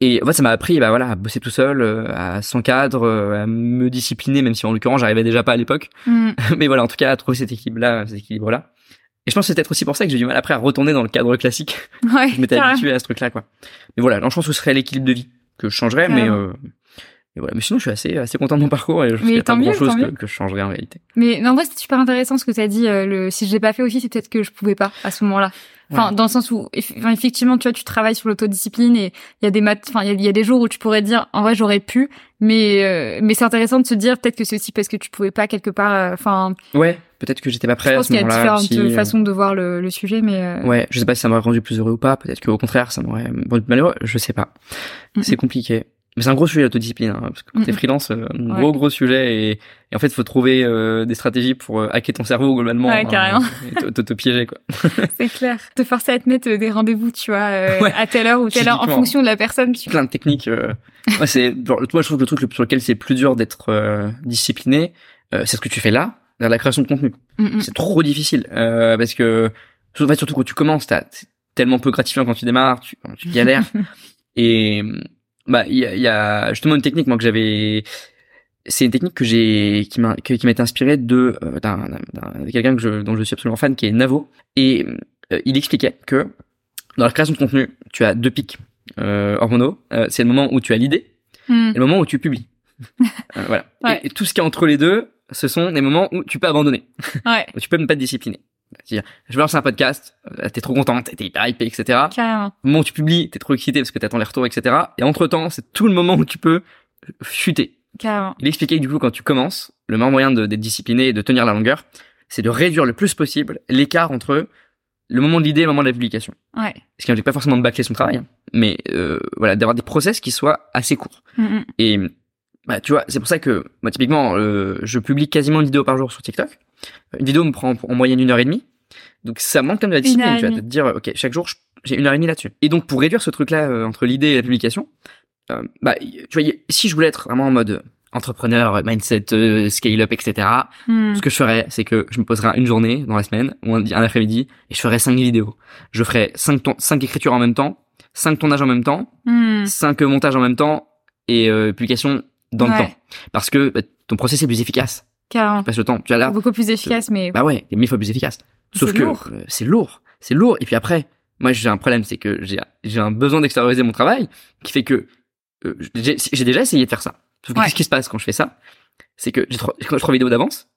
Et en fait, ça m'a appris, bah voilà, à bosser tout seul, euh, à s'encadre, euh, à me discipliner, même si en l'occurrence, j'arrivais déjà pas à l'époque. Mm. Mais voilà, en tout cas, à trouver cette équipe-là, cet équilibre-là. Et je pense que c'est peut-être aussi pour ça que j'ai du mal après à retourner dans le cadre classique. Ouais. Je m'étais habitué à ce truc-là, quoi. Mais voilà, non, je pense que ce serait l'équilibre de vie que je changerais, mais, euh, mais voilà. Mais sinon, je suis assez, assez content de mon parcours et je pense Mais qu'il y a tant pas mieux, grand chose que, que je changerais en réalité. Mais non, en vrai, c'est super intéressant ce que tu as dit. euh, le, si je l'ai pas fait aussi, c'est peut-être que je pouvais pas à ce moment-là. Enfin, Ouais. dans le sens où, effectivement, tu vois, tu travailles sur l'autodiscipline et il y a des mat, enfin, il y a, il y a des jours où tu pourrais dire, en vrai, j'aurais pu, mais euh, mais c'est intéressant de se dire peut-être que c'est aussi parce que tu pouvais pas quelque part. euh, Enfin, Ouais, peut-être que j'étais pas prêt je pense qu'il y a différentes euh, façons de voir le, le sujet, mais euh, Ouais, je sais pas si ça m'aurait rendu plus heureux ou pas. Peut-être qu'au contraire, ça m'aurait rendu malheureux. Je sais pas. C'est compliqué. Mais c'est un gros sujet l'autodiscipline, hein, parce que quand t'es freelance, euh, un Ouais. gros gros sujet et, et en fait, faut trouver euh, des stratégies pour euh, hacker ton cerveau globalement. Ouais, carrément. et t- t'auto-piéger quoi. c'est clair. Te forcer à te mettre des rendez-vous, tu vois, euh, Ouais. à telle heure ou telle heure en fonction de la personne. Tu... plein de techniques. Euh... ouais, c'est genre, moi je trouve que le truc sur lequel c'est plus dur d'être euh, discipliné, euh, c'est ce que tu fais là, dans la création de contenu. Mm. C'est trop difficile euh, parce que en fait, surtout quand tu commences, t'as- tellement peu gratifiant quand tu démarres, tu, tu galères. et bah il y a, y a justement une technique moi que j'avais. C'est une technique que j'ai qui m'a qui m'a été inspirée de euh, d'un quelqu'un que je, dont je suis absolument fan qui est Navo et euh, il expliquait que dans la création de contenu tu as deux pics euh, hormonaux Euh, c'est le moment où tu as l'idée Mm. et le moment où tu publies Euh, voilà Ouais. et, et tout ce qui est entre les deux ce sont des moments où tu peux abandonner Ouais, où tu peux même pas te discipliner c'est-à-dire je vais lancer un podcast euh, t'es trop contente t'es hyper hypé etc carrément. au moment où tu publies t'es trop excité parce que t'attends les retours etc et entre temps c'est tout le moment où tu peux chuter Carrément. il expliquait que du coup, quand tu commences, le meilleur moyen de- d'être discipliné et de tenir la longueur, c'est de réduire le plus possible l'écart entre le moment de l'idée et le moment de la publication. Ouais. Ce qui n'implique pas forcément de bâcler son travail, hein, mais euh, voilà, d'avoir des process qui soient assez courts. Mm, mm. Et bah, tu vois, c'est pour ça que moi, typiquement, euh, je publie quasiment une vidéo par jour sur TikTok. Une vidéo me prend en moyenne une heure et demie. Donc ça manque quand même de la discipline, tu vois, de demie. te dire, ok, chaque jour, j'ai une heure et demie là-dessus. Et donc pour réduire ce truc-là euh, entre l'idée et la publication, euh, bah, tu vois, si je voulais être vraiment en mode entrepreneur, mindset, euh, scale-up, etc., Mm. ce que je ferais, c'est que je me poserais une journée dans la semaine ou un, un après-midi et je ferais cinq vidéos. Je ferais cinq, écritures en même temps, cinq tournages en même temps, Mm. cinq montages en même temps et euh, publication dans le temps. Parce que bah, ton process est plus efficace. Je passe le temps. Tu vois, là, beaucoup plus efficace, mais. Bah ouais, il faut plus efficace. Sauf que euh, c'est lourd, c'est lourd. Et puis après, moi j'ai un problème, c'est que j'ai j'ai un besoin d'extérioriser mon travail qui fait que euh, j'ai déjà essayé de faire ça. Sauf que Ouais. qu'est-ce qui se passe quand je fais ça? C'est que j'ai trois, trois vidéos d'avance.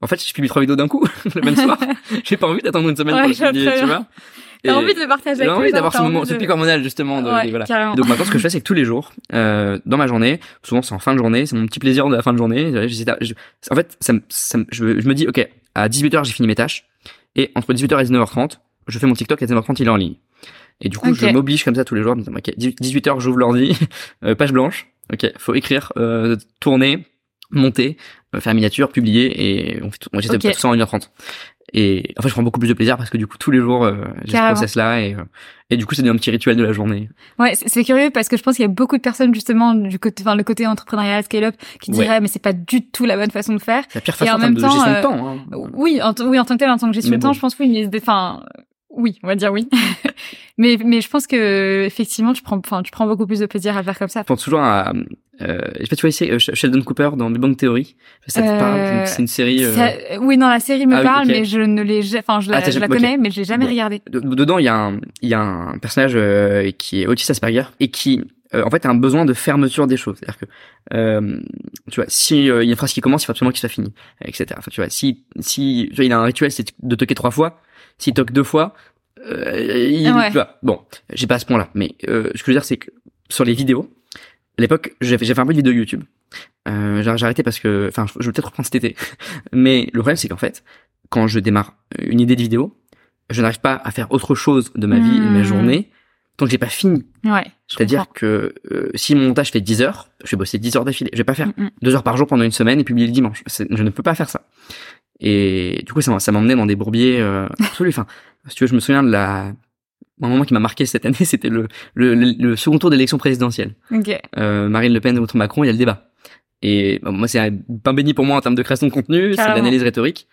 En fait, je publie trois vidéos d'un coup le même soir. j'ai pas envie d'attendre une semaine Ouais, pour le je vois publier, tu vois. T'as envie de le partager J'ai avec envie les gens, d'avoir ce moment, envie ce de- pic hormonal justement. De, Ouais, de- voilà. Donc maintenant, ce que je fais, c'est que tous les jours, euh, dans ma journée, souvent c'est en fin de journée, c'est mon petit plaisir de la fin de journée. je- en fait, ça, ça, je, je me dis, ok, à 18h j'ai fini mes tâches, et entre 18h et 19h30, je fais mon TikTok, et à 19h30 il est en ligne. Et du coup, je m'oblige comme ça tous les jours, ok, 18h j'ouvre l'ordi, euh, page blanche, ok, faut écrire, euh, tourner, monter, euh, faire miniature, publier, et on fait tout, moi j'essaie de Ok. faire tout ça en 1h30. Et en fait, je prends beaucoup plus de plaisir parce que du coup, tous les jours, euh, j'ai ce process-là, et, euh, et du coup, c'est devenu un petit rituel de la journée. Ouais, c'est curieux parce que je pense qu'il y a beaucoup de personnes justement du côté, enfin le côté entrepreneurial scale-up qui Ouais. diraient mais c'est pas du tout la bonne façon de faire. La pire Et façon en en termes même de temps, gestion euh, de temps. Hein. Oui, en, oui, en tant que tel, en tant que gestion de temps, je pense oui, mais enfin oui, on va dire oui. mais mais je pense que effectivement, tu prends, enfin tu prends beaucoup plus de plaisir à faire comme ça. Je pense toujours à, euh, je sais pas, tu vois ici, euh, Sheldon Cooper dans Big Bang Theory. Ça te Euh, parle? C'est une série, euh, Ça- oui, non, la série me Ah parle, mais je ne l'ai, enfin je la, Ah, je la connais, mais je l'ai jamais Bon. regardée. de- dedans, il y a un, il y a un personnage euh, qui est autiste Asperger et qui, euh, en fait, a un besoin de fermeture des choses. C'est-à-dire que, euh, tu vois, si euh, il y a une phrase qui commence, il faut absolument qu'il soit fini, etc. Enfin, tu vois, si, si, tu vois, il a un rituel, c'est de toquer trois fois. S'il toque deux fois, euh, il, Ouais. tu vois, bon, j'ai pas à ce point-là, mais euh, ce que je veux dire, c'est que sur les vidéos, à l'époque, j'ai fait un peu de vidéos YouTube. Euh, j'ai arrêté parce que, enfin, je vais peut-être reprendre cet été. Mais le problème, c'est qu'en fait, quand je démarre une idée de vidéo, je n'arrive pas à faire autre chose de ma vie et de ma Hmm. journée tant que j'ai pas fini. Ouais. C'est-à-dire que euh, si mon montage fait 10 heures, je vais bosser 10 heures d'affilée. Je vais pas faire Mm, mm. deux heures par jour pendant une semaine et publier le dimanche. Je ne peux pas faire ça. Et du coup, ça m'a ça m'a emmené dans des bourbiers euh, absolus. Enfin, si tu veux, je me souviens de la un moment qui m'a marqué cette année, c'était le, le, le, second tour d'élection présidentielle. Ok. Euh, Marine Le Pen contre Macron, il y a le débat. Et bah, moi, c'est un pain béni pour moi en termes de création de contenu, c'est de l'analyse rhétorique.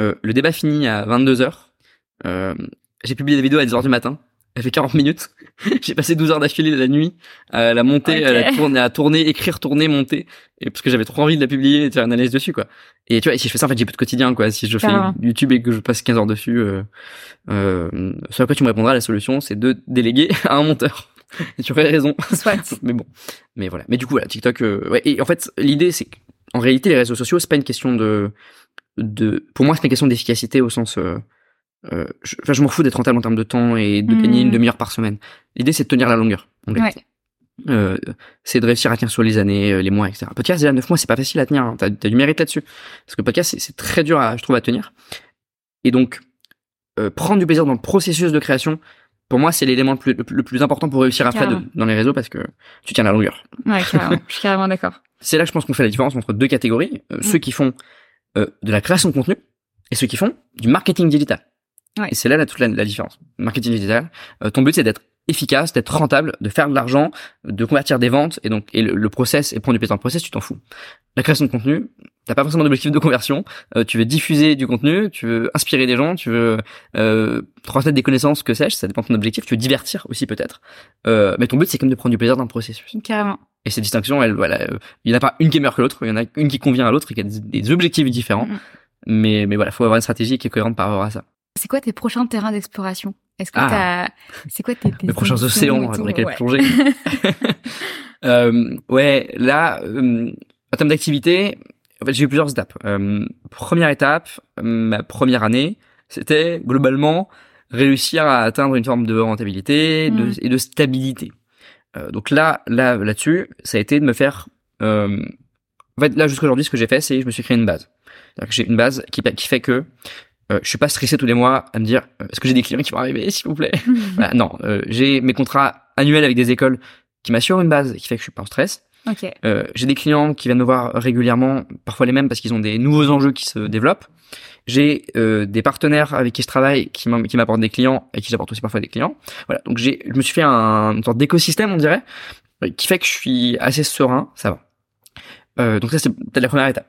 Euh, le débat finit à 22 heures. Euh, j'ai publié la vidéo à 10 heures du matin. Elle fait 40 minutes. j'ai passé 12 heures d'affilée la nuit à la monter, à la tourner, à tourner, écrire, tourner, monter. Et parce que j'avais trop envie de la publier et de faire une analyse dessus, quoi. Et tu vois, si je fais ça, en fait, j'ai plus de quotidien, quoi. Si je fais. YouTube et que je passe 15 heures dessus, euh, euh, ce à quoi tu me répondras, la solution, c'est de déléguer à un monteur. Et tu aurais raison. Soit. Mais bon, mais voilà. Mais du coup, voilà, TikTok. euh, ouais. Et en fait, l'idée, c'est qu'en réalité, les réseaux sociaux, c'est pas une question de, de. Pour moi, c'est une question d'efficacité au sens. Euh, euh, je, enfin, je m'en fous d'être rentable en termes de temps et de gagner une demi-heure par semaine. L'idée, c'est de tenir la longueur. En Ouais. réalité. Euh, c'est de réussir à tenir sur les années, euh, les mois, etc. Podcast, déjà 9 mois, c'est pas facile à tenir. Hein. T'as, t'as du mérite là-dessus. Parce que podcast, c'est, très dur, à, je trouve, à tenir. Et donc, euh, prendre du plaisir dans le processus de création, pour moi, c'est l'élément le plus, le plus- important pour réussir après de- dans les réseaux parce que tu tiens la longueur. Ouais, carrément. je suis carrément d'accord. C'est là que je pense qu'on fait la différence entre deux catégories. Euh, Ceux qui font euh, de la création de contenu et ceux qui font du marketing digital. Ouais. Et c'est là, là toute la, la différence. Marketing digital, euh, ton but c'est d'être efficace, d'être rentable, de faire de l'argent, de convertir des ventes et donc et le, le process et prendre du plaisir dans le process, tu t'en fous. La création de contenu, t'as pas forcément d'objectif de conversion. euh, tu veux diffuser du contenu, tu veux inspirer des gens, tu veux euh, transmettre des connaissances, que sais-je, ça dépend de ton objectif. Tu veux divertir aussi peut-être. Euh, mais ton but c'est quand même de prendre du plaisir dans le processus. Carrément. Et ces distinctions, elles, voilà, euh, il n'y en a pas une qui est meilleure que l'autre, il y en a une qui convient à l'autre et qui a des, des objectifs différents. Mhm. Mais, mais voilà, faut avoir une stratégie qui est cohérente par rapport à ça. C'est quoi tes prochains terrains d'exploration? Est-ce que Ah. t'as, c'est quoi tes, tes Les prochains océans dans lesquels Ouais. plonger. euh, ouais, là, euh, en termes d'activité, en fait, j'ai eu plusieurs étapes. Euh, première étape, euh, ma première année, c'était globalement réussir à atteindre une forme de rentabilité de- Mhm. et de stabilité. Donc là, là, là-dessus, ça a été de me faire. En fait, là jusqu'à aujourd'hui, ce que j'ai fait, c'est que je me suis créé une base. J'ai une base qui, qui fait que euh, je suis pas stressé tous les mois à me dire euh, est-ce que j'ai des clients qui vont arriver, s'il vous plaît? Voilà, non, euh, j'ai mes contrats annuels avec des écoles qui m'assurent une base qui fait que je suis pas en stress. ok. Euh, j'ai des clients qui viennent me voir régulièrement, parfois les mêmes parce qu'ils ont des nouveaux enjeux qui se développent. J'ai euh, des partenaires avec qui je travaille qui m'apportent des clients et qui j'apporte aussi parfois des clients. Voilà, donc j'ai, je me suis fait un, une sorte d'écosystème, on dirait, euh, qui fait que je suis assez serein, ça va. Euh, donc ça c'est peut-être la première étape.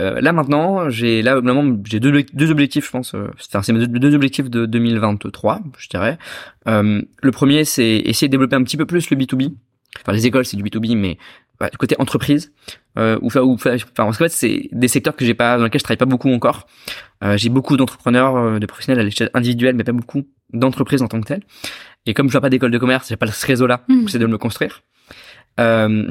Euh, là maintenant, j'ai là vraiment j'ai deux, deux objectifs, je pense. euh, Enfin, c'est mes deux, deux objectifs de 2023, je dirais. Euh, le premier, c'est essayer de développer un petit peu plus le B2B. Enfin, les écoles, c'est du B2B, mais du côté entreprise euh, ou enfin, enfin en fait c'est des secteurs que j'ai pas dans lesquels je travaille pas beaucoup encore. Euh, j'ai beaucoup d'entrepreneurs, euh, de professionnels à l'échelle individuelle, mais pas beaucoup d'entreprises en tant que telles. Et comme je vois pas d'école de commerce, j'ai pas ce réseau-là, mmh. c'est de me construire. Euh,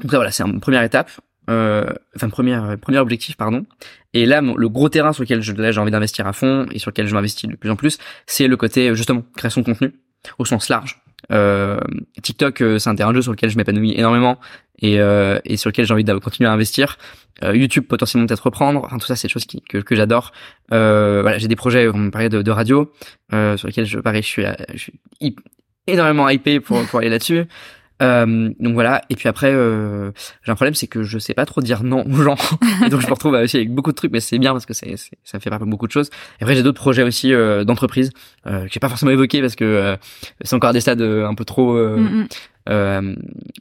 donc ça, voilà, c'est une première étape. Euh, enfin première premier objectif pardon et là le gros terrain sur lequel j'ai envie d'investir à fond et sur lequel je m'investis de plus en plus c'est le côté justement création de contenu au sens large euh, TikTok, euh, c'est un terrain de jeu sur lequel je m'épanouis énormément et, euh, sur lequel j'ai envie de continuer à investir. Euh, YouTube potentiellement peut-être reprendre. Enfin tout ça, c'est des choses que, j'adore. Euh, voilà, j'ai des projets, on me parlait de, radio, sur lesquels je pareil, je suis, énormément hypé pour aller là-dessus. Euh, donc voilà. Et puis après, euh, j'ai un problème, c'est que je sais pas trop dire non aux gens. et donc je me retrouve aussi avec beaucoup de trucs, mais c'est bien parce que c'est, ça me fait pas beaucoup de choses. Et après, j'ai d'autres projets aussi euh, d'entreprise euh, que j'ai pas forcément évoqué parce que euh, c'est encore des stades un peu trop. Mm, mm.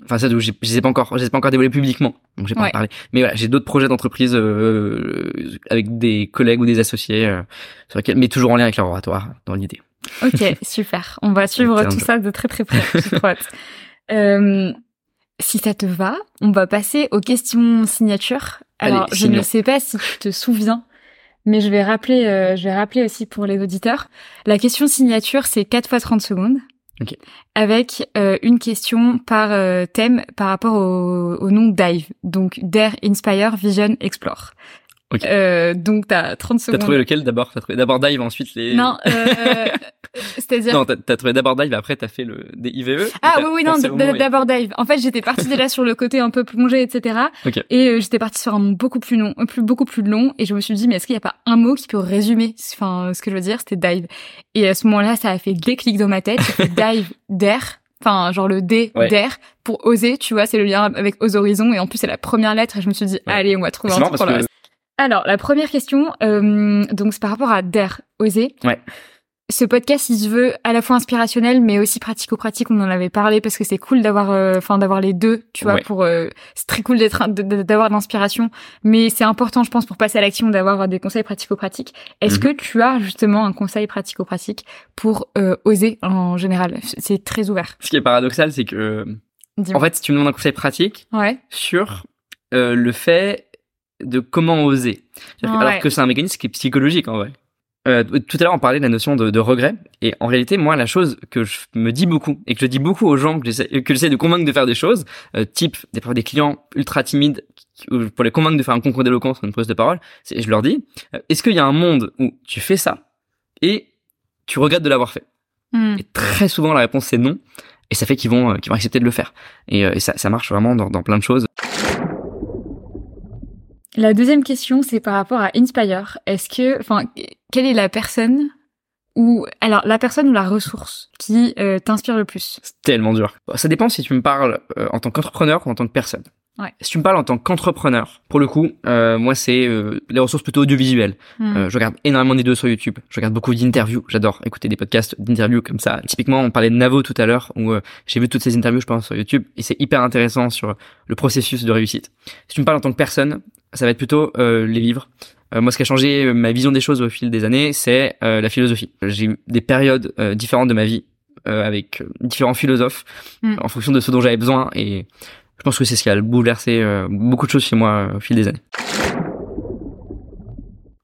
Enfin, ça, je les ai pas encore, je les ai pas encore dévoilés publiquement, donc j'ai pas parlé. Mais voilà, j'ai d'autres projets d'entreprise avec des collègues ou des associés sur lesquels, mais toujours en lien avec leur oratoire dans l'idée. Ok, super. On va suivre tout ça de très très près. Euh, si ça te va, on va passer aux questions signatures. Alors, je ne sais pas si tu te souviens, mais je vais rappeler, euh, je vais rappeler aussi pour les auditeurs. La question signature, c'est 4 fois 30 secondes. Okay. Avec euh, une question par euh, thème par rapport au, au nom DIVE. Donc, Dare, Inspire, Vision, Explore. Okay. Euh, donc t'as 30 secondes. T'as trouvé lequel d'abord? T'as trouvé d'abord Dive, ensuite les. Non, euh, c'est-à-dire. Non, t'as as trouvé d'abord Dive, après t'as fait le des IVE. Ah oui, oui, non, d'abord Dive. En fait, j'étais partie déjà sur le côté un peu plongé, etc. Okay. Et euh, j'étais partie sur un nom beaucoup plus long, plus beaucoup plus long, et je me suis dit, mais est-ce qu'il n'y a pas un mot qui peut résumer, enfin, ce que je veux dire, c'était Dive. Et à ce moment-là, ça a fait déclic dans ma tête. Dive, Dare enfin genre le D d'air pour oser tu vois c'est le lien avec aux horizons et en plus c'est la première lettre et je me suis dit allez on va trouver un truc pour le reste alors, la première question, euh, donc c'est par rapport à Dare, oser. Ouais. Ce podcast, il se veut à la fois inspirationnel, mais aussi pratico-pratique. On en avait parlé parce que c'est cool d'avoir, euh, enfin, d'avoir les deux, tu vois. Pour, euh, c'est très cool d'être, d'avoir de l'inspiration, mais c'est important, je pense, pour passer à l'action, d'avoir des conseils pratico-pratiques. Est-ce mhm. que tu as justement un conseil pratico-pratique pour oser en général? C'est très ouvert. Ce qui est paradoxal, c'est que, en fait, si tu me demandes un conseil pratique ouais. sur le fait de comment oser. Alors que c'est un mécanisme qui est psychologique en vrai. Euh, tout à l'heure, on parlait de la notion de, de, regret. Et en réalité, moi, la chose que je me dis beaucoup et que je dis beaucoup aux gens que j'essaie de convaincre de faire des choses, euh, type des, des clients ultra timides pour les convaincre de faire un concours d'éloquence ou une prise de parole, c'est je leur dis euh, est-ce qu'il y a un monde où tu fais ça et tu regrettes de l'avoir fait? Hmm. Et très souvent, la réponse c'est non. Et ça fait qu'ils vont, qu'ils vont accepter de le faire. Et, et ça, ça marche vraiment dans, dans plein de choses. La deuxième question, c'est par rapport à Inspire. Est-ce que, enfin, quelle est la personne ou alors la personne ou la ressource qui euh, t'inspire le plus? C'est tellement dur. Ça dépend si tu me parles euh, en tant qu'entrepreneur ou en tant que personne. Ouais. Si tu me parles en tant qu'entrepreneur, pour le coup, euh, moi c'est les ressources plutôt audiovisuelles. Hmm. je regarde énormément des vidéos sur YouTube. Je regarde beaucoup d'interviews. J'adore écouter des podcasts d'interviews comme ça. Typiquement, on parlait de Navo tout à l'heure, où j'ai vu toutes ces interviews, je pense, sur YouTube, et c'est hyper intéressant sur le processus de réussite. Si tu me parles en tant que personne, ça va être plutôt euh, les livres. Euh, moi, ce qui a changé euh, ma vision des choses au fil des années, c'est la philosophie. J'ai eu des périodes différentes de ma vie avec différents philosophes mm. en fonction de ce dont j'avais besoin, et je pense que c'est ce qui a bouleversé beaucoup de choses chez moi au fil des années.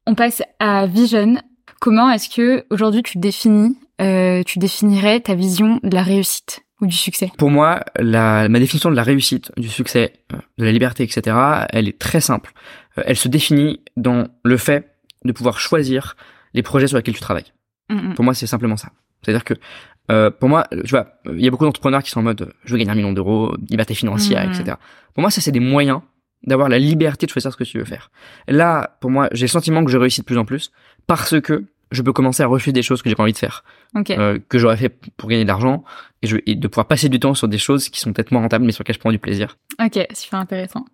On passe à Vision. Comment est-ce que aujourd'hui tu définis, tu définirais ta vision de la réussite ou du succès? Pour moi, la, ma définition de la réussite, du succès, euh, de la liberté, etc., elle est très simple. Euh, elle se définit dans le fait de pouvoir choisir les projets sur lesquels tu travailles. Mm, mm. Pour moi, c'est simplement ça. C'est-à-dire que euh, pour moi, tu vois, il y a beaucoup d'entrepreneurs qui sont en mode je veux gagner un million d'euros, liberté financière, mm, etc. Pour moi, ça c'est des moyens d'avoir la liberté de choisir ce que tu veux faire. Là, pour moi, j'ai le sentiment que je réussis de plus en plus parce que je peux commencer à refuser des choses que j'ai pas envie de faire, euh, que j'aurais fait pour gagner de l'argent, et, je, et de pouvoir passer du temps sur des choses qui sont peut-être moins rentables, mais sur lesquelles je prends du plaisir. Ok, super intéressant.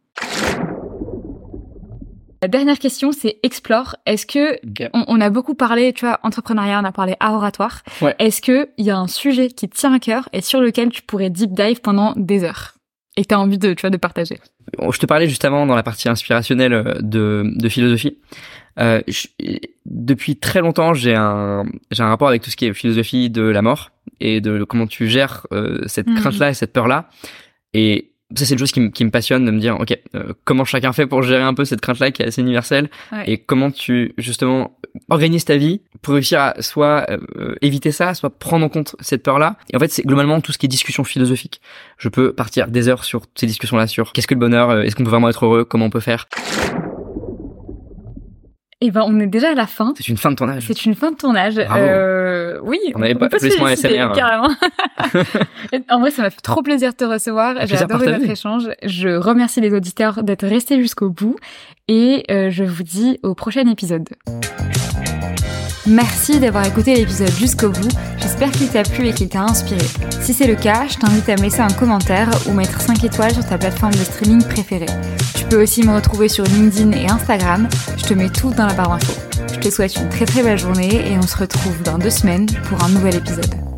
La dernière question, c'est explore. Est-ce que on, a beaucoup parlé, tu vois, entrepreneuriat, on a parlé à oratoire. Est-ce que il y a un sujet qui te tient à cœur et sur lequel tu pourrais deep dive pendant des heures et que tu as envie de, tu vois, de partager? Je te parlais juste avant dans la partie inspirationnelle euh, de, de philosophie. Euh, depuis très longtemps, j'ai un j'ai un rapport avec tout ce qui est philosophie de la mort et de comment tu gères euh, cette hmm. crainte-là et cette peur-là. Et ça c'est une chose qui, me passionne de me dire ok euh, comment chacun fait pour gérer un peu cette crainte là qui est assez universelle et comment tu justement organises ta vie pour réussir à soit euh, éviter ça soit prendre en compte cette peur là et en fait c'est globalement tout ce qui est discussion philosophique. Je peux partir des heures sur ces discussions là sur qu'est-ce que le bonheur euh, est-ce qu'on peut vraiment être heureux comment on peut faire eh ben, on est déjà à la fin. C'est une fin de tournage. C'est une fin de tournage. Euh, oui. On n'avait pas plus moins SMR. Carrément. en vrai, ça m'a fait trop plaisir de te recevoir. J'ai adoré notre échange. Je remercie les auditeurs d'être restés jusqu'au bout et euh, je vous dis au prochain épisode. Merci d'avoir écouté l'épisode jusqu'au bout, j'espère qu'il t'a plu et qu'il t'a inspiré. Si c'est le cas, je t'invite à me laisser un commentaire ou mettre 5 étoiles sur ta plateforme de streaming préférée. Tu peux aussi me retrouver sur LinkedIn et Instagram, je te mets tout dans la barre d'infos. Je te souhaite une très très belle journée et on se retrouve dans deux semaines pour un nouvel épisode.